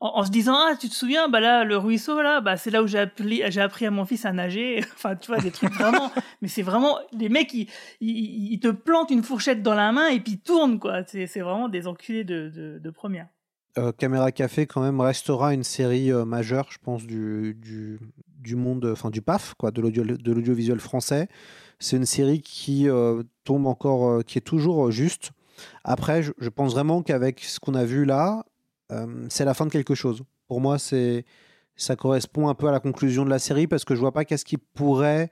en, se disant ah tu te souviens bah là le ruisseau là bah c'est là où j'ai appris j'ai appris à mon fils à nager. Enfin tu vois des trucs vraiment mais c'est vraiment les mecs ils, ils, ils, te plantent une fourchette dans la main et puis ils tournent quoi. C'est vraiment des enculés de de, première. Euh, Caméra Café quand même restera une série euh, majeure je pense du du du monde enfin du PAF quoi de l'audio de l'audiovisuel français. C'est une série qui euh, tombe encore euh, qui est toujours juste. Après je pense vraiment qu'avec ce qu'on a vu là euh, c'est la fin de quelque chose. Pour moi, c'est ça correspond un peu à la conclusion de la série parce que je vois pas qu'est-ce qu'il pourrait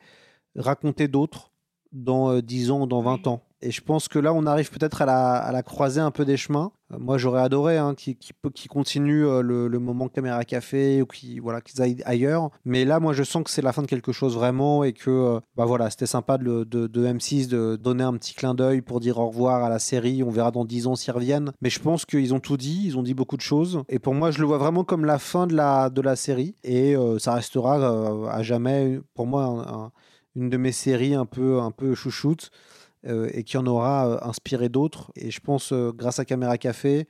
raconter d'autre dans euh, 10 ans ou dans 20 ans. Et je pense que là, on arrive peut-être à la, à la croisée un peu des chemins. Euh, moi, j'aurais adoré hein, qu'ils qui, qui continuent euh, le, le, moment caméra café ou qu'ils voilà, qu'ils aillent ailleurs. Mais là, moi, je sens que c'est la fin de quelque chose vraiment et que euh, bah voilà, c'était sympa de, de, de, M6 de donner un petit clin d'œil pour dire au revoir à la série. On verra dans 10 ans s'ils reviennent. Mais je pense qu'ils ont tout dit, ils ont dit beaucoup de choses. Et pour moi, je le vois vraiment comme la fin de la, de la série. Et ça restera à jamais, pour moi, un, un, une de mes séries un peu, un peu chouchoute et qui en aura euh, inspiré d'autres. Et je pense, euh, grâce à Caméra Café,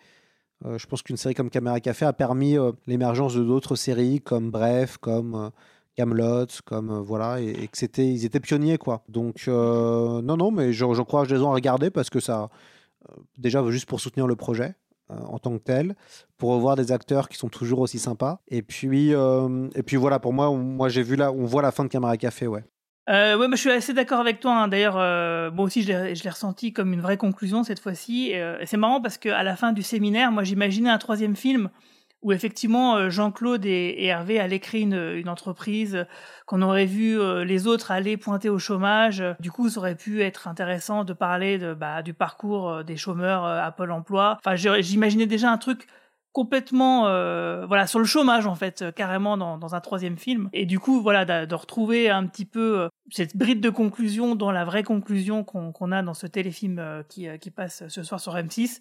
je pense qu'une série comme Caméra Café a permis l'émergence de d'autres séries comme Bref, comme Camelot, comme voilà, et, et que c'était, ils étaient pionniers quoi. Donc non non, mais j'encourage les gens à regarder parce que ça, déjà juste pour soutenir le projet en tant que tel, pour revoir des acteurs qui sont toujours aussi sympas. Et puis, euh, et puis voilà, pour moi, moi j'ai vu là, on voit la fin de Caméra Café, ouais. Euh, ouais, mais je suis assez d'accord avec toi. Hein. D'ailleurs, euh, moi aussi, je l'ai ressenti comme une vraie conclusion cette fois-ci. Euh, c'est marrant parce qu'à la fin du séminaire, moi, j'imaginais un troisième film où effectivement euh, Jean-Claude et, Hervé allaient créer une, une entreprise, qu'on aurait vu euh, les autres aller pointer au chômage. Du coup, ça aurait pu être intéressant de parler de, bah, du parcours euh, des chômeurs à Pôle Emploi. Enfin, j'imaginais déjà un truc complètement euh, voilà sur le chômage en fait euh, carrément dans, un troisième film. Et du coup voilà de, retrouver un petit peu euh, cette bride de conclusion dans la vraie conclusion qu'on qu a dans ce téléfilm qui, passe ce soir sur M6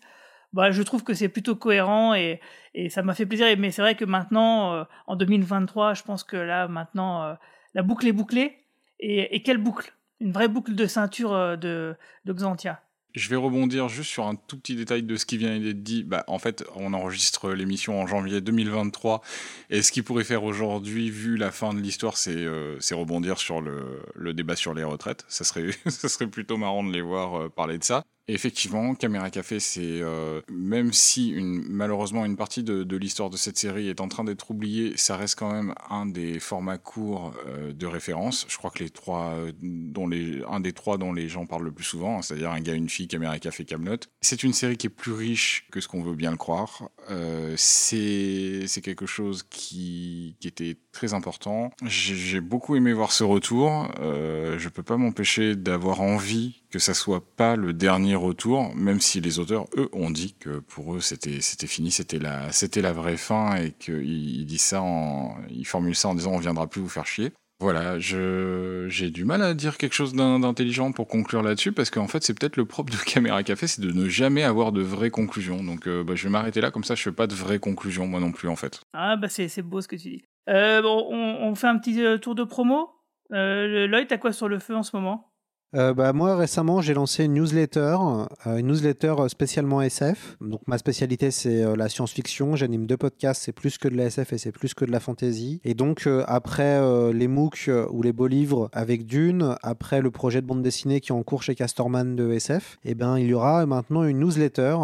bah, je trouve que c'est plutôt cohérent et, et ça m'a fait plaisir. Mais c'est vrai que maintenant en 2023 je pense que là maintenant la boucle est bouclée. Et, et quelle boucle? Une vraie boucle de ceinture de, de Xantia je vais rebondir juste sur un tout petit détail de ce qui vient d'être dit. Bah, en fait, on enregistre l'émission en janvier 2023. Et ce qu'il pourrait faire aujourd'hui, vu la fin de l'histoire, c'est euh, rebondir sur le, débat sur les retraites. Ça serait, ça serait plutôt marrant de les voir euh, parler de ça. Effectivement, Caméra Café, c'est euh, même si malheureusement une partie de, l'histoire de cette série est en train d'être oubliée, ça reste quand même un des formats courts euh, de référence. Je crois que les trois, dont les, un des trois dont les gens parlent le plus souvent, c'est-à-dire un gars, une fille, Caméra Café, Camelot. C'est une série qui est plus riche que ce qu'on veut bien le croire. Euh, c'est quelque chose qui, était très important. J'ai beaucoup aimé voir ce retour. Euh, je peux pas m'empêcher d'avoir envie que ça soit pas le dernier retour, même si les auteurs, eux, ont dit que pour eux, c'était fini, c'était la, la vraie fin et qu'ils ils disent ça en, ils formulent ça en disant on viendra plus vous faire chier. Voilà, je j'ai du mal à dire quelque chose d'intelligent pour conclure là-dessus parce qu'en fait c'est peut-être le propre de Caméra Café, c'est de ne jamais avoir de vraies conclusions. Donc euh, bah, je vais m'arrêter là, comme ça je fais pas de vraies conclusions moi non plus en fait. Ah bah c'est beau ce que tu dis. Euh, bon, on, fait un petit tour de promo. Euh, Lloyd, t'as quoi sur le feu en ce moment? Euh, bah, moi récemment j'ai lancé une newsletter, euh, une newsletter spécialement SF. Donc ma spécialité c'est euh, la science-fiction. J'anime deux podcasts, c'est plus que de la SF et c'est plus que de la fantasy. Et donc euh, après euh, les MOOC ou les beaux livres avec Dune, après le projet de bande dessinée qui est en cours chez Casterman de SF, eh ben il y aura maintenant une newsletter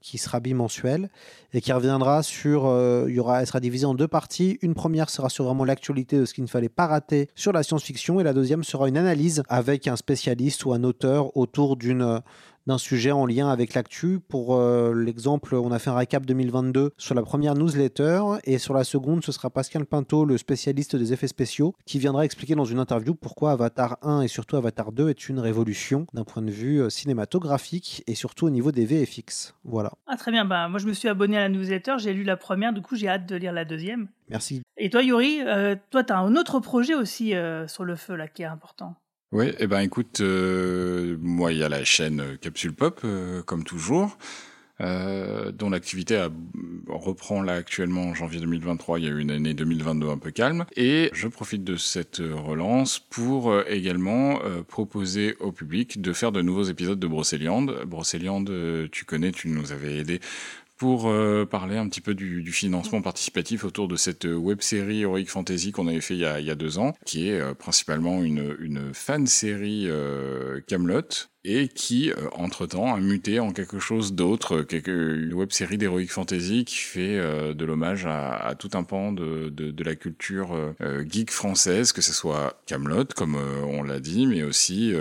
qui sera bimensuelle et qui reviendra sur, il y aura, elle sera divisée en deux parties. Une première sera sur vraiment l'actualité de ce qu'il ne fallait pas rater sur la science-fiction et la deuxième sera une analyse avec un spécialiste ou un auteur autour d'une d'un sujet en lien avec l'actu. Pour euh, l'exemple, on a fait un récap 2022 sur la première newsletter et sur la seconde, ce sera Pascal Pinto, le spécialiste des effets spéciaux, qui viendra expliquer dans une interview pourquoi Avatar 1 et surtout Avatar 2 est une révolution d'un point de vue euh, cinématographique et surtout au niveau des VFX. Voilà. Ah très bien, bah, moi je me suis abonné à la newsletter, j'ai lu la première, du coup j'ai hâte de lire la deuxième. Merci. Et toi Yuri, euh, toi tu as un autre projet aussi sur le feu là qui est important. Oui, eh ben écoute, euh, moi il y a la chaîne euh, Capsule Pop, euh, comme toujours, dont l'activité reprend là actuellement en janvier 2023. Il y a eu une année 2022 un peu calme, et je profite de cette relance pour également proposer au public de faire de nouveaux épisodes de Brocéliande. Brocéliande, tu connais, tu nous avais aidé pour euh, parler un petit peu du, du, financement participatif autour de cette web série Heroic Fantasy qu'on avait fait il y, a, il y a, deux ans, qui est euh, principalement une, une fan série euh, Camelot et qui, euh, entre-temps, a muté en quelque chose d'autre, une web série d'heroic fantasy qui fait euh, de l'hommage à, tout un pan de, de, la culture euh, geek française, que ce soit Camelot, comme on l'a dit, mais aussi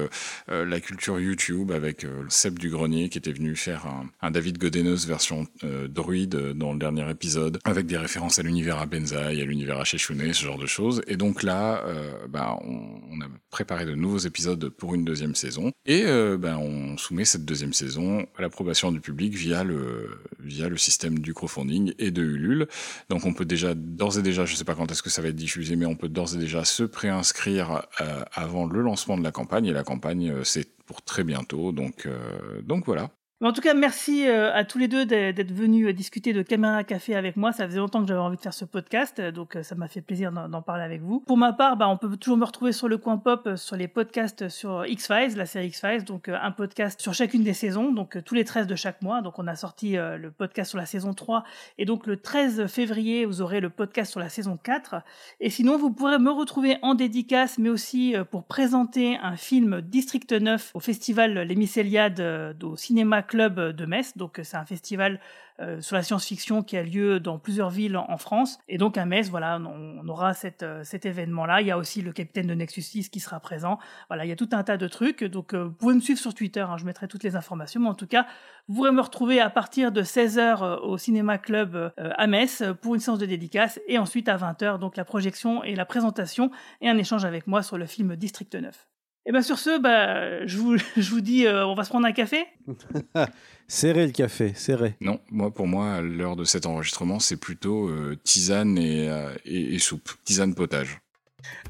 la culture YouTube avec Seb du Grenier qui était venu faire un, un David Godenos version druide dans le dernier épisode, avec des références à l'univers à Benzaï, à l'univers à Sheshune, ce genre de choses. Et donc là, bah, on, on, a préparé de nouveaux épisodes pour une deuxième saison. Et ben, on soumet cette deuxième saison à l'approbation du public via le, via le système du crowdfunding et de Ulule. Donc on peut déjà, d'ores et déjà, je ne sais pas quand est-ce que ça va être diffusé, mais on peut d'ores et déjà se préinscrire euh, avant le lancement de la campagne. Et la campagne, euh, c'est pour très bientôt. Donc, euh, donc voilà en tout cas, merci euh, à tous les deux d'être venus euh, discuter de Caméra Café avec moi. Ça faisait longtemps que j'avais envie de faire ce podcast, euh, donc ça m'a fait plaisir d'en parler avec vous. Pour ma part, bah, on peut toujours me retrouver sur le coin pop, sur les podcasts sur X-Files, la série X-Files, donc un podcast sur chacune des saisons, donc tous les 13 de chaque mois. Donc on a sorti le podcast sur la saison 3, et donc le 13 février, vous aurez le podcast sur la saison 4. Et sinon, vous pourrez me retrouver en dédicace, mais aussi pour présenter un film District 9 au festival Les Mycéliades au cinéma Club de Metz. Donc c'est un festival euh, sur la science-fiction qui a lieu dans plusieurs villes en, France. Et donc à Metz, voilà, on, aura euh, cet événement-là. Il y a aussi le capitaine de Nexus 6 qui sera présent. Voilà, il y a tout un tas de trucs. Donc euh, vous pouvez me suivre sur Twitter, hein, je mettrai toutes les informations. Mais en tout cas, vous pourrez me retrouver à partir de 16h au Cinéma Club à Metz pour une séance de dédicace. Et ensuite à 20h, donc la projection et la présentation et un échange avec moi sur le film District 9. Et bien sur ce, bah, je, vous, je vous dis, on va se prendre un café Serré le café, serré. Non, moi pour moi, à l'heure de cet enregistrement, c'est plutôt euh, tisane et, euh, et, et, soupe. Tisane potage.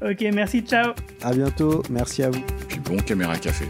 Ok, merci, ciao. À bientôt, merci à vous. Puis bon caméra café.